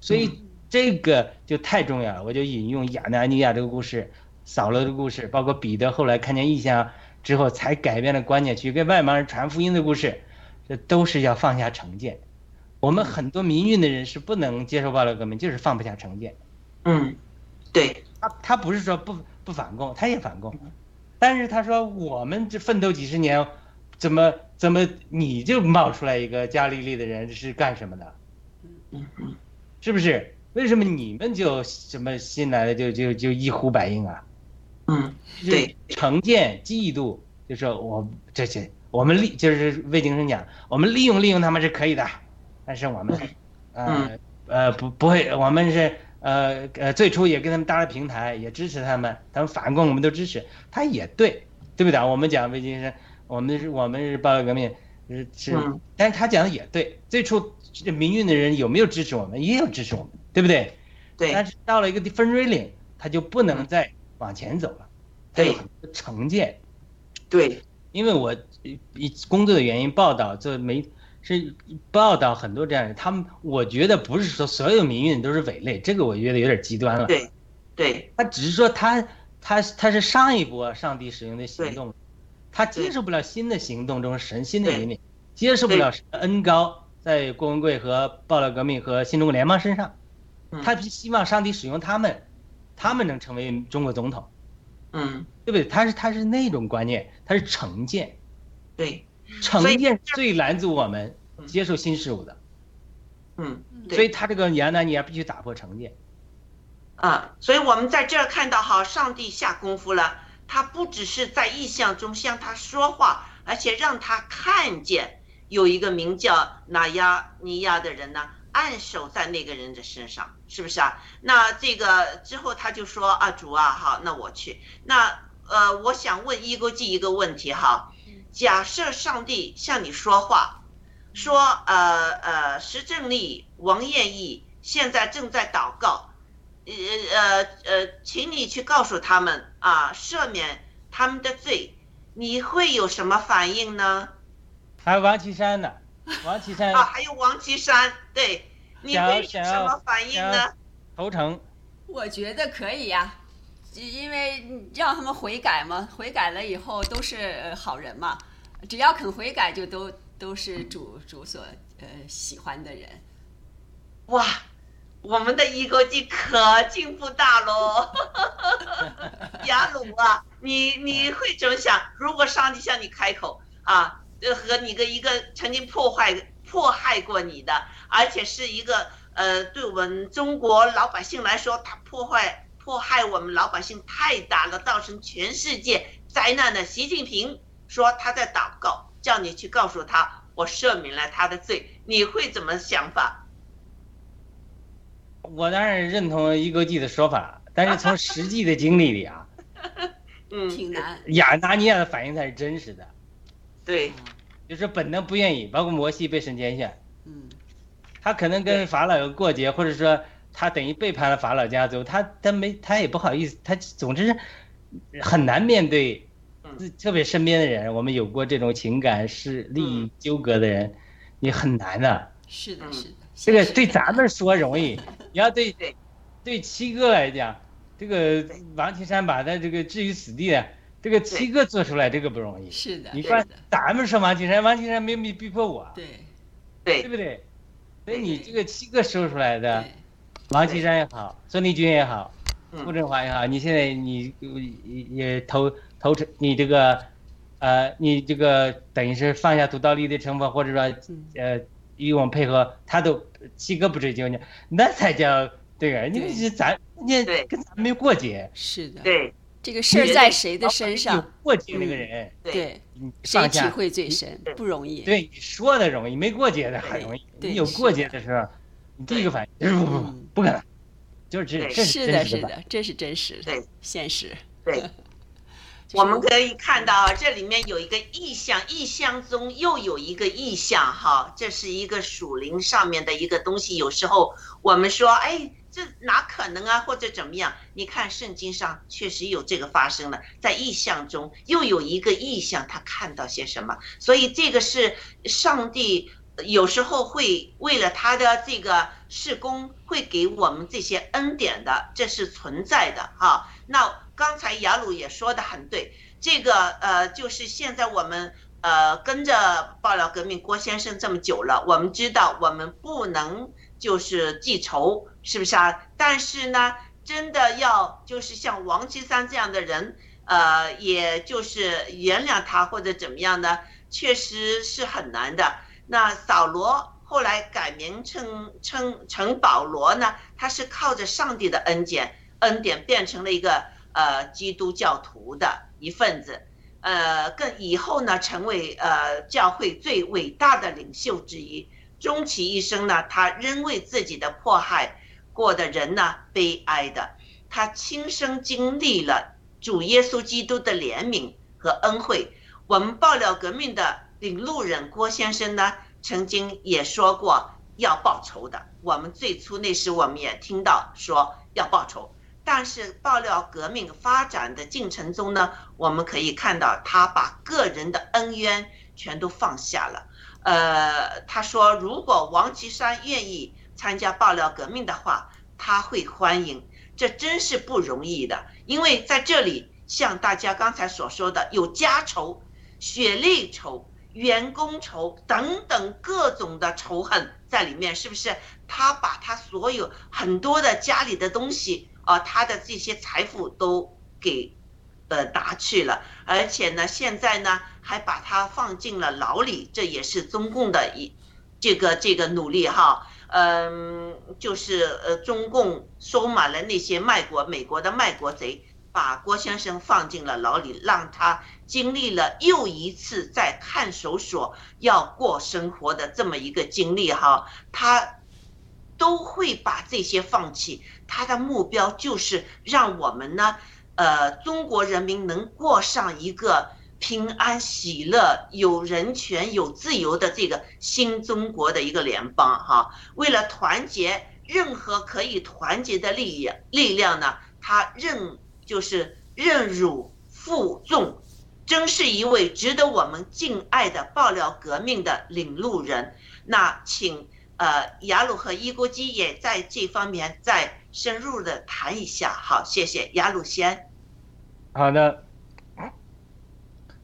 所以这个就太重要了。我就引用亚拿尼亚这个故事，扫罗的故事，包括彼得后来看见异象之后才改变了观念，去跟外邦人传福音的故事，这都是要放下成见。我们很多民运的人是不能接受暴力革命，就是放不下成见。嗯，对，他他不是说不不反共，他也反共，但是他说我们这奋斗几十年，怎么怎么你就冒出来一个加利利的人是干什么的？是不是？为什么你们就什么新来的就就就一呼百应啊？嗯，对成见、嫉妒，就是我这些我们利就是魏京生讲，我们利用利用他们是可以的，但是我们呃呃不不会，我们是呃呃最初也跟他们搭了平台，也支持他们，他们反共我们都支持，他也对，对不对？我们讲魏京生，我们是我们是暴力革命是是嗯，但是他讲的也对，最初这民运的人有没有支持我们？也有支持我们，对不对？对。但，是到了一个分水岭，他就不能再往前走了，他有对很多成见。对，因为我呃以工作的原因报道做没是报道很多这样的人，他们我觉得不是说所有民运都是伪类，这个我觉得有点极端了。对，对，他只是说他他他是上一波上帝使用的行动，他接受不了新的行动中神新的引领，接受不了神的恩高在郭文贵和暴乱革命和新中国联邦身上，嗯他希望上帝使用他们，他们能成为中国总统，嗯，对不对？他是他是那种观念，他是成见。对，成见最拦阻我们嗯接受新事物的，嗯，所以他这个亚拿尼亚必须打破成见。啊，所以我们在这儿看到哈，上帝下功夫了，他不只是在意象中向他说话，而且让他看见有一个名叫拿亚尼亚的人呢，按手在那个人的身上，是不是啊？那这个之后他就说啊，主啊，好，那我去。那呃，我想问一个记一个问题哈，假设上帝向你说话，说呃呃，石正丽、王艳义现在正在祷告。呃呃呃，请你去告诉他们啊，赦免他们的罪，你会有什么反应呢？还有王岐山呢，王岐山啊，还有王岐山，对，你想会有什么反应呢？投诚，我觉得可以呀、因为让他们悔改嘛，悔改了以后都是呃好人嘛，只要肯悔改，就都都是主主所呃喜欢的人。哇，我们的一国际可进步大喽！雅鲁啊，你你会怎么想？如果上帝向你开口啊，呃，和你个一个曾经破坏迫害过你的，而且是一个呃，对我们中国老百姓来说，他破坏迫害我们老百姓太大了，造成全世界灾难的。习近平说他在祷告，叫你去告诉他，我赦免了他的罪，你会怎么想法？我当然认同一哥记的说法，但是从实际的经历里啊，嗯，挺难。亚拿尼亚的反应才是真实的，对，就是本能不愿意，包括摩西被神拣选，嗯，他可能跟法老有过节，或者说他等于背叛了法老家族，他他没他也不好意思，他总之很难面对嗯，特别身边的人，我们有过这种情感是利益纠葛的人，你很难的。是的，嗯是的。这个对咱们说容易，你要对对。对七哥来讲，这个王岐山把他这个置于死地的，这个七哥做出来这个不容易。是的，你说是的，咱们说王岐山，王岐山没没逼迫我，对。对对。不对？所以你这个七哥说出来的，王岐山也好，孙立军也好，嗯。傅振华也好，你现在你也投投成你这个，呃，你这个等于是放下屠刀立地成分，或者说嗯。呃与我们配合，他都七哥不追究你，那才叫对啊，你咱你对。跟咱没过节，是的，对这个事儿在谁的身有上，过节那个人，对对，你谁体。会最深，不容易。对你说的容易，没过节的很容易。对你有过节的时候，你第一个反应就是不不不嗯不可能，就是这对这是的，真实吧？是的，这是真实的对，现实。对。我们可以看到这里面有一个意象，意象中又有一个意象，哈，这是一个属灵上面的一个东西。有时候我们说，哎，这哪可能啊，或者怎么样？你看圣经上确实有这个发生了，在意象中又有一个意象，他看到些什么？所以这个是上帝有时候会为了他的这个事工，会给我们这些恩典的，这是存在的哈。那刚才雅鲁也说的很对，这个呃，就是现在我们呃跟着爆料革命郭先生这么久了，我们知道我们不能就是记仇，是不是啊？但是呢，真的要就是像王岐山这样的人，呃，也就是原谅他或者怎么样呢，确实是很难的。那扫罗后来改名称称成保罗呢，他是靠着上帝的恩典，恩典变成了一个呃基督教徒的一份子，呃，更以后呢成为呃教会最伟大的领袖之一。终其一生呢，他仍为自己的迫害过的人呢悲哀的，他亲身经历了主耶稣基督的怜悯和恩惠。我们爆料革命的领路人郭先生呢，曾经也说过要报仇的。我们最初那时我们也听到说要报仇，但是爆料革命发展的进程中呢，我们可以看到他把个人的恩怨全都放下了。呃，他说如果王岐山愿意参加爆料革命的话，他会欢迎。这真是不容易的，因为在这里像大家刚才所说的，有家仇、血泪仇。员工仇等等各种的仇恨在里面，是不是？他把他所有很多的家里的东西啊、呃，他的这些财富都给呃拿去了，而且呢，现在呢还把他放进了牢里，这也是中共的一这个这个努力哈。嗯，就是呃，中共收买了那些卖国美国的卖国贼。把郭先生放进了牢里，让他经历了又一次在看守所要过生活的这么一个经历哈，他都会把这些放弃。他的目标就是让我们呢，呃，中国人民能过上一个平安喜乐、有人权、有自由的这个新中国的一个联邦哈。为了团结任何可以团结的力量力量呢，他任。就是任辱负重，真是一位值得我们敬爱的爆料革命的领路人。那请呃雅鲁和伊国基也在这方面在深入的谈一下。好，谢谢雅鲁先。好的，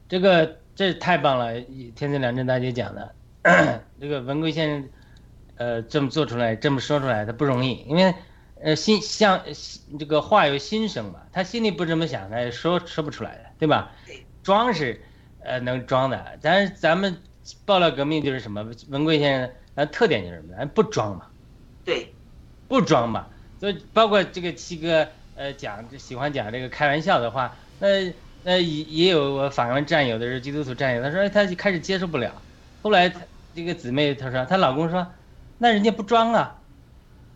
这个这太棒了，天赐良知大姐讲的，这个文贵先生，呃，这么做出来，这么说出来，他不容易，因为。呃，心像这个话有心声嘛，他心里不这么想，他也说说不出来的，对吧？装是，呃，能装的，但是咱们爆料革命就是什么？文贵先生，咱，特点就是什么？咱不装嘛，对，不装嘛。所以包括这个七哥，呃，讲喜欢讲这个开玩笑的话，那那也也有我访问战友的是基督徒战友，他说他就开始接受不了，后来他这个姊妹她说，她老公说，那人家不装啊，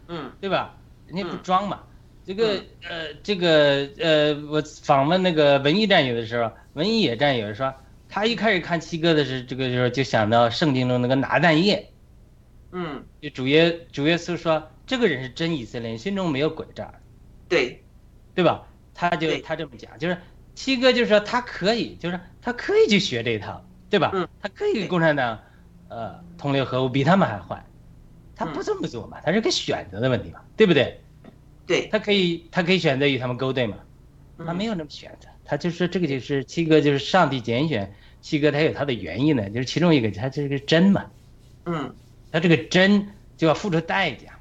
嗯，对吧？人家不装嘛，这个呃，这个呃，我访问那个文艺战友的时候，文艺也战友说，他一开始看七哥的是这个时候就想到圣经中那个拿蛋液，嗯，就主耶主耶稣说这个人是真以色列人，心中没有诡诈，对，对吧？他就他这么讲，就是七哥就说他可以，就是他可以去学这一套，对吧？嗯，他可以跟共产党，呃，同流合污，比他们还坏，他不这么做嘛，他是个选择的问题嘛，对不对？对，他可以，他可以选择与他们勾兑嘛，他没有那么选择，他就是这个就是七哥就是上帝拣选七哥，他有他的原因呢，就是其中一个他这个真嘛，嗯，他这个真就要付出代价嘛，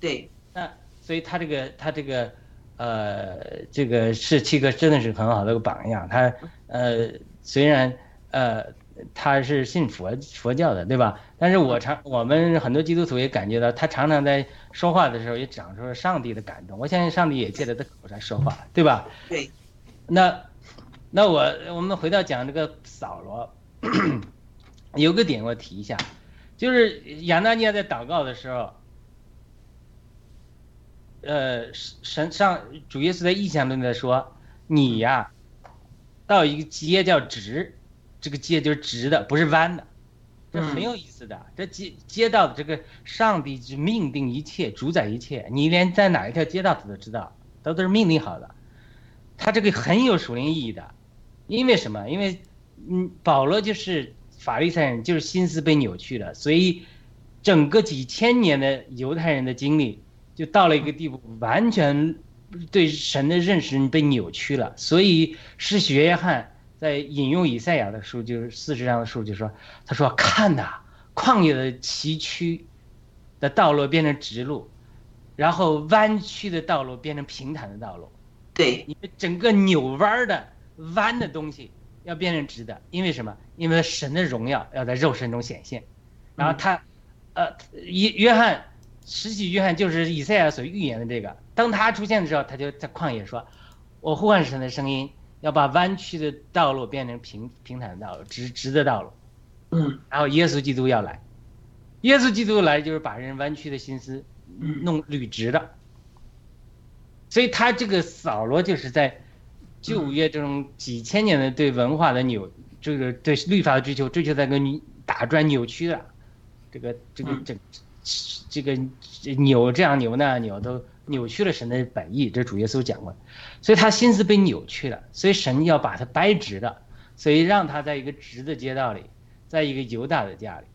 对，那所以他这个他这个。呃，这个是七哥真的是很好的一个榜样。他呃，虽然呃他是信佛佛教的，对吧？但是我常我们很多基督徒也感觉到，他常常在说话的时候也讲出了上帝的感动。我相信上帝也借着他口上说话，对吧？对。那那我我们回到讲这个扫罗，有个点我提一下，就是亚纳尼亚在祷告的时候。呃，神上主耶稣在意象中的说，你呀，到一个街叫直，这个街就是直的，不是弯的，这很有意思的。这街街道的这个上帝就命定一切，主宰一切，你连在哪一条街道他都知道，都都是命定好的。他这个很有属灵意义的，因为什么？因为嗯，保罗就是法利赛人，就是心思被扭曲了，所以整个几千年的犹太人的经历。就到了一个地步，完全对神的认识被扭曲了。所以是学约翰在引用以赛亚的书，就是四十章的书，就说：“他说看呐，旷野的崎岖的道路变成直路，然后弯曲的道路变成平坦的道路。对，你们整个扭弯的弯的东西要变成直的，因为什么？因为神的荣耀要在肉身中显现。然后他，呃，约约翰。”实际约翰就是以赛亚所预言的这个，当他出现的时候，他就在旷野说：“我呼唤神的声音，要把弯曲的道路变成平平坦的道路，直直的道路。”嗯，然后耶稣基督要来，耶稣基督来就是把人弯曲的心思弄捋直的。所以他这个扫罗就是在旧约这种几千年的对文化的扭，这个对律法的追求，追求在个打转扭曲的，这个这个整。这个扭这样扭那样扭都扭曲了神的本意，这主耶稣讲过，所以他心思被扭曲了，所以神要把他掰直的，所以让他在一个直的街道里，在一个犹大的家里，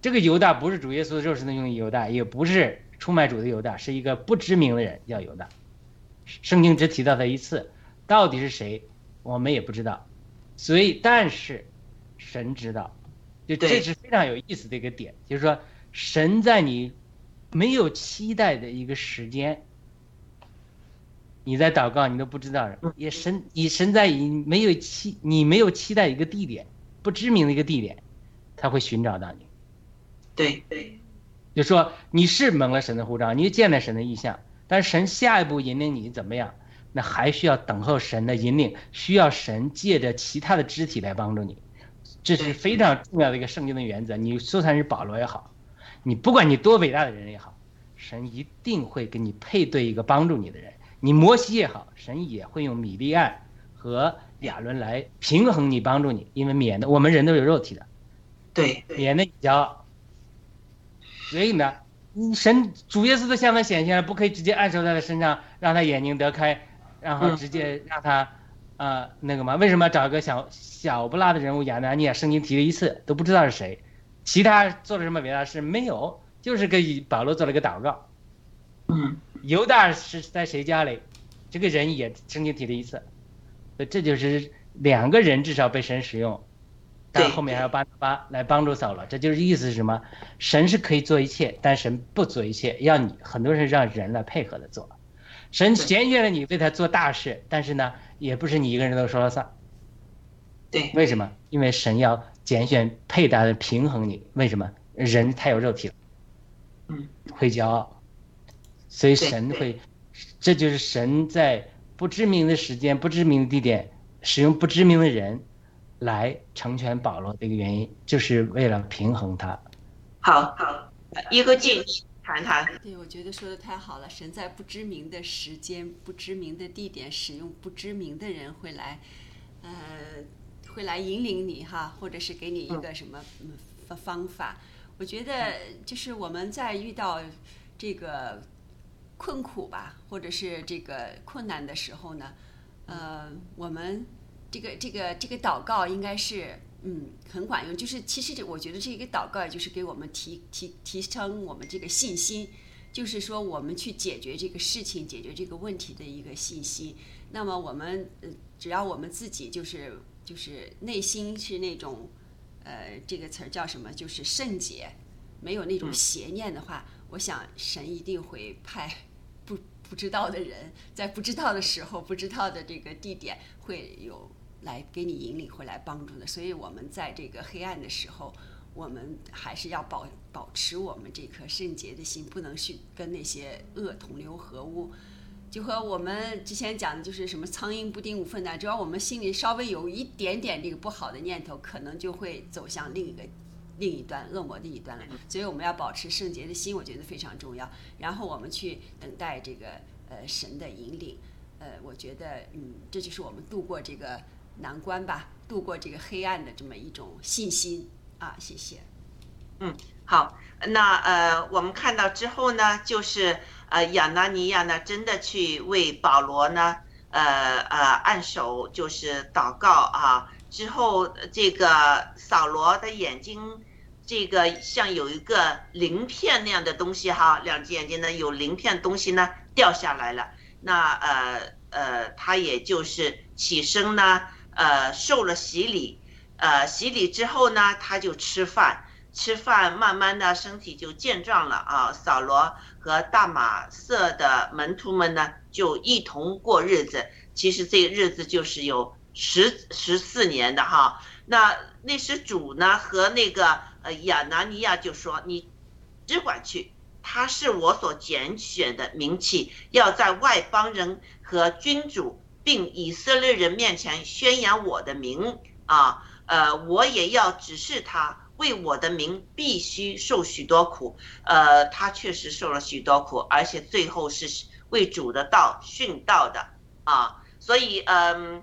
这个犹大不是主耶稣肉身的用犹大，也不是出卖主的犹大，是一个不知名的人叫犹大，圣经只提到他一次，到底是谁我们也不知道，所以但是神知道，就这是非常有意思的一个点，就是说。神在你没有期待的一个时间，你在祷告，你都不知道。也神，你神在你没有期，你没有期待一个地点，不知名的一个地点，他会寻找到你。对对，就说你是蒙了神的护照，你见了神的意象，但是神下一步引领你怎么样？那还需要等候神的引领，需要神借着其他的肢体来帮助你。这是非常重要的一个圣经的原则。你就算是保罗也好。你不管你多伟大的人也好，神一定会给你配对一个帮助你的人。你摩西也好，神也会用米利暗和亚伦来平衡你，帮助你，因为免得我们人都有肉体的，对，免得你骄傲。所以呢，神主耶稣的向他显现了，不可以直接按手在他身上，让他眼睛得开，然后直接让他，呃，那个嘛？为什么找一个小小不拉的人物亚拿尼亚？圣经提了一次都不知道是谁。其他做了什么伟大事没有？就是给保罗做了个祷告。嗯，犹大是在谁家里？这个人也曾经提了一次。这就是两个人至少被神使用，但后面还有巴巴来帮助扫罗。这就是意思是什么？神是可以做一切，但神不做一切，要你很多人让人来配合的做。神拣选了你为他做大事，但是呢，也不是你一个人都说了算。对，为什么？因为神要。拣选配搭的平衡你，为什么人太有肉体了？嗯，会骄傲，所以神会，这就是神在不知名的时间、不知名的地点使用不知名的人来成全保罗的一个原因，就是为了平衡他。好好，一个建议谈谈。对，我觉得说的太好了。神在不知名的时间、不知名的地点使用不知名的人会来，呃。会来引领你哈，或者是给你一个什么方方法？我觉得就是我们在遇到这个困苦吧，或者是这个困难的时候呢，呃，我们这个这个这个祷告应该是嗯很管用。就是其实这我觉得这一个祷告就是给我们提提提升我们这个信心，就是说我们去解决这个事情、解决这个问题的一个信心。那么我们呃只要我们自己就是就是内心是那种呃这个词儿叫什么？就是圣洁，没有那种邪念的话，我想神一定会派不不知道的人，在不知道的时候、不知道的这个地点，会有来给你引领、会来帮助的。所以我们在这个黑暗的时候，我们还是要保保持我们这颗圣洁的心，不能去跟那些恶同流合污。就和我们之前讲的，就是什么苍蝇不叮无缝的，只要我们心里稍微有一点点这个不好的念头，可能就会走向另一个另一端恶魔的一端了。所以我们要保持圣洁的心，我觉得非常重要。然后我们去等待这个呃神的引领，呃，我觉得嗯，这就是我们度过这个难关吧，度过这个黑暗的这么一种信心啊。谢谢。嗯，好，那呃，我们看到之后呢，就是呃，亚拿尼亚呢，真的去为保罗呢，呃呃，按手就是祷告啊。之后这个扫罗的眼睛，这个像有一个鳞片那样的东西哈，两只眼睛呢有鳞片东西呢掉下来了。那呃呃，他也就是起身呢，呃，受了洗礼，呃，洗礼之后呢，他就吃饭。吃饭，慢慢的身体就健壮了啊。扫罗和大马色的门徒们呢，就一同过日子。其实这个日子就是有十十四年的哈。那那时主呢和那个呃亚拿尼亚就说：“你只管去，他是我所拣选的名器，要在外邦人和君主并以色列人面前宣扬我的名啊。呃，我也要指示他。”为我的名必须受许多苦，呃，他确实受了许多苦，而且最后是为主的道殉道的啊，所以嗯，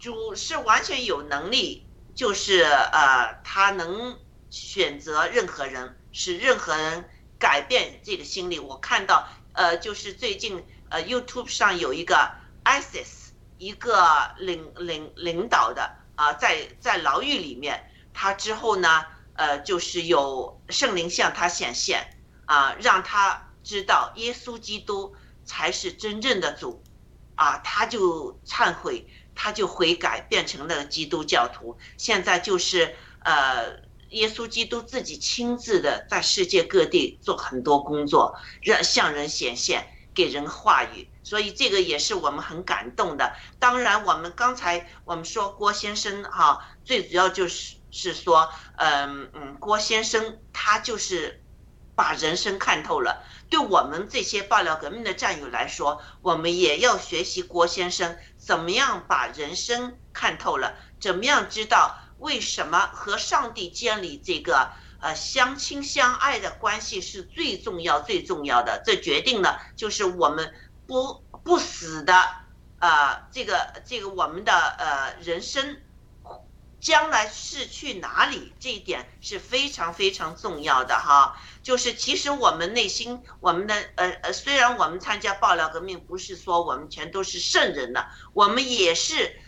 主是完全有能力，就是呃，他能选择任何人，使任何人改变这个心理。我看到呃，就是最近呃，YouTube 上有一个 ISIS 一个领领领导的啊，在在牢狱里面，他之后呢。呃，就是有圣灵向他显现，啊，让他知道耶稣基督才是真正的主，啊，他就忏悔，他就悔改，变成了基督教徒。现在就是呃，耶稣基督自己亲自的在世界各地做很多工作，让向人显现，给人话语。所以这个也是我们很感动的。当然，我们刚才我们说郭先生哈，最主要就是。是说，嗯嗯，郭先生他就是把人生看透了。对我们这些爆料革命的战友来说，我们也要学习郭先生怎么样把人生看透了，怎么样知道为什么和上帝建立这个呃相亲相爱的关系是最重要最重要的。这决定了就是我们不不死的呃这个这个我们的呃人生。将来是去哪里？这一点是非常非常重要的哈。就是其实我们内心，我们的呃呃，虽然我们参加爆料革命，不是说我们全都是圣人的，我们也是。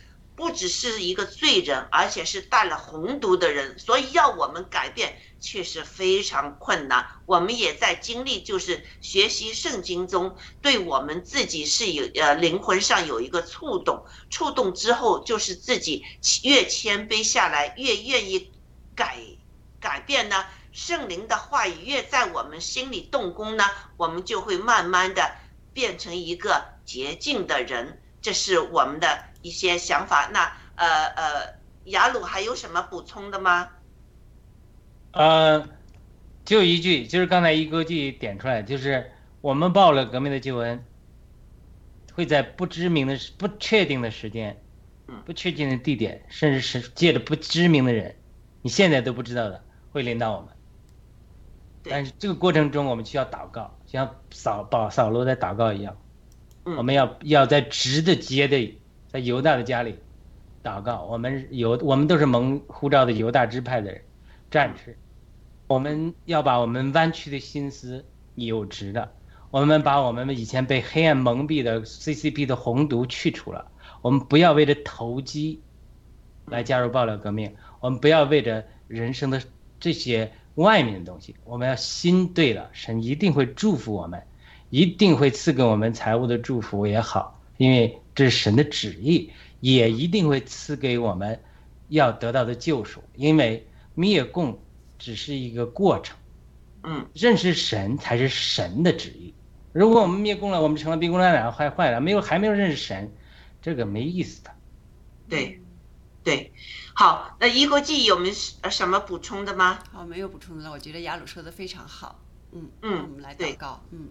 不只是一个罪人，而且是带了红毒的人，所以要我们改变确实非常困难。我们也在经历，就是学习圣经中，对我们自己是有呃灵魂上有一个触动，触动之后就是自己越谦卑下来，越愿意改改变呢。圣灵的话语越在我们心里动工呢，我们就会慢慢的变成一个洁净的人。这是我们的。一些想法，那呃呃，雅鲁还有什么补充的吗？呃，就一句，就是刚才一哥记点出来，就是我们报了革命的旧恩，会在不知名的、不确定的时间，不确定的地点，甚至是借着不知名的人，你现在都不知道的，会领导我们。但是这个过程中，我们需要祷告，像扫保扫罗在祷告一样，我们要要在直的接的。在犹大的家里祷告，我们犹我们都是蒙呼召的犹大支派的人，战士，我们要把我们弯曲的心思扭直的，我们把我们以前被黑暗蒙蔽的 CCP 的红毒去除了，我们不要为了投机来加入爆料革命，我们不要为着人生的这些外面的东西，我们要心对了，神一定会祝福我们，一定会赐给我们财务的祝福也好，因为这是神的旨意，也一定会赐给我们要得到的救赎，因为灭共只是一个过程，嗯，认识神才是神的旨意。如果我们灭共了，我们成了逼宫烂两坏坏了，没有还没有认识神，这个没意思的。对，对，好，那一国记有没有呃什么补充的吗？好，没有补充的了。我觉得雅鲁说的非常好。嗯嗯我们来对祷告。嗯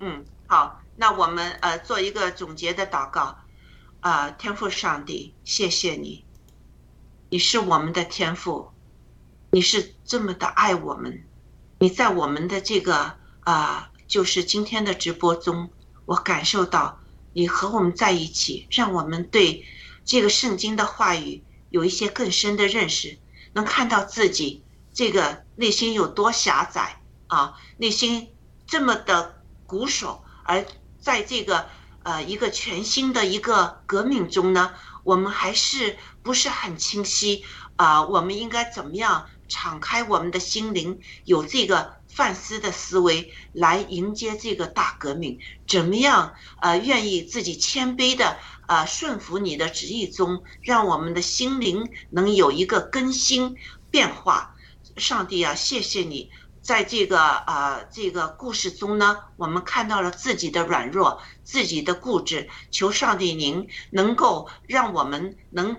嗯，好，那我们呃做一个总结的祷告，啊、天父上帝，谢谢你，你是我们的天父，你是这么的爱我们，你在我们的这个啊、就是今天的直播中，我感受到你和我们在一起，让我们对这个圣经的话语有一些更深的认识，能看到自己这个内心有多狭窄啊，内心这么的鼓手，而在这个呃一个全新的一个革命中呢，我们还是不是很清晰啊、我们应该怎么样敞开我们的心灵，有这个反思的思维来迎接这个大革命？怎么样呃愿意自己谦卑的呃顺服你的旨意中，让我们的心灵能有一个更新变化？上帝啊，谢谢你。在这个呃这个故事中呢，我们看到了自己的软弱，自己的固执。求上帝您能够让我们能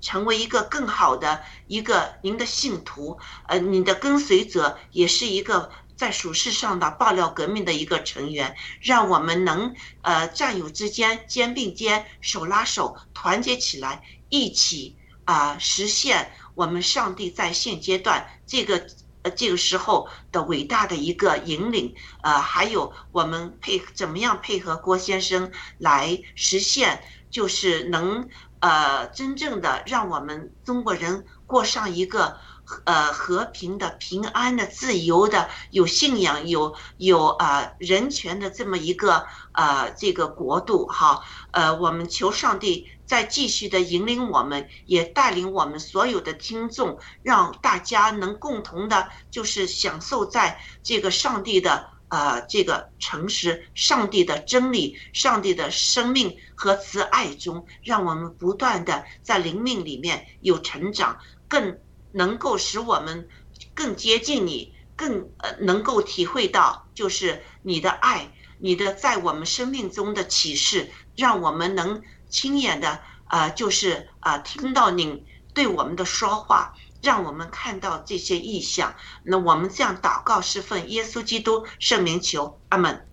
成为一个更好的一个您的信徒，呃，您的跟随者，也是一个在属世上的爆料革命的一个成员。让我们能呃战友之间肩并肩、手拉手，团结起来，一起啊、实现我们上帝在现阶段这个。呃，这个时候的伟大的一个引领，呃，还有我们配怎么样配合郭先生来实现，就是能呃真正的让我们中国人过上一个呃和平的、平安的、自由的、有信仰、有有呃人权的这么一个呃这个国度哈，呃，我们求上帝再继续的引领我们，也带领我们所有的听众，让大家能共同的，就是享受在这个上帝的呃这个诚实、上帝的真理、上帝的生命和慈爱中，让我们不断的在灵命里面有成长，更能够使我们更接近你，更呃能够体会到就是你的爱，你的在我们生命中的启示，让我们能亲眼的呃就是啊、听到您对我们的说话，让我们看到这些意象。那我们这样祷告是奉耶稣基督圣名求，阿门。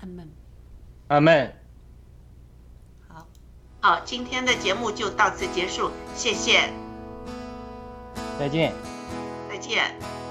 阿门。阿门。好，好，今天的节目就到此结束，谢谢，再见。再见。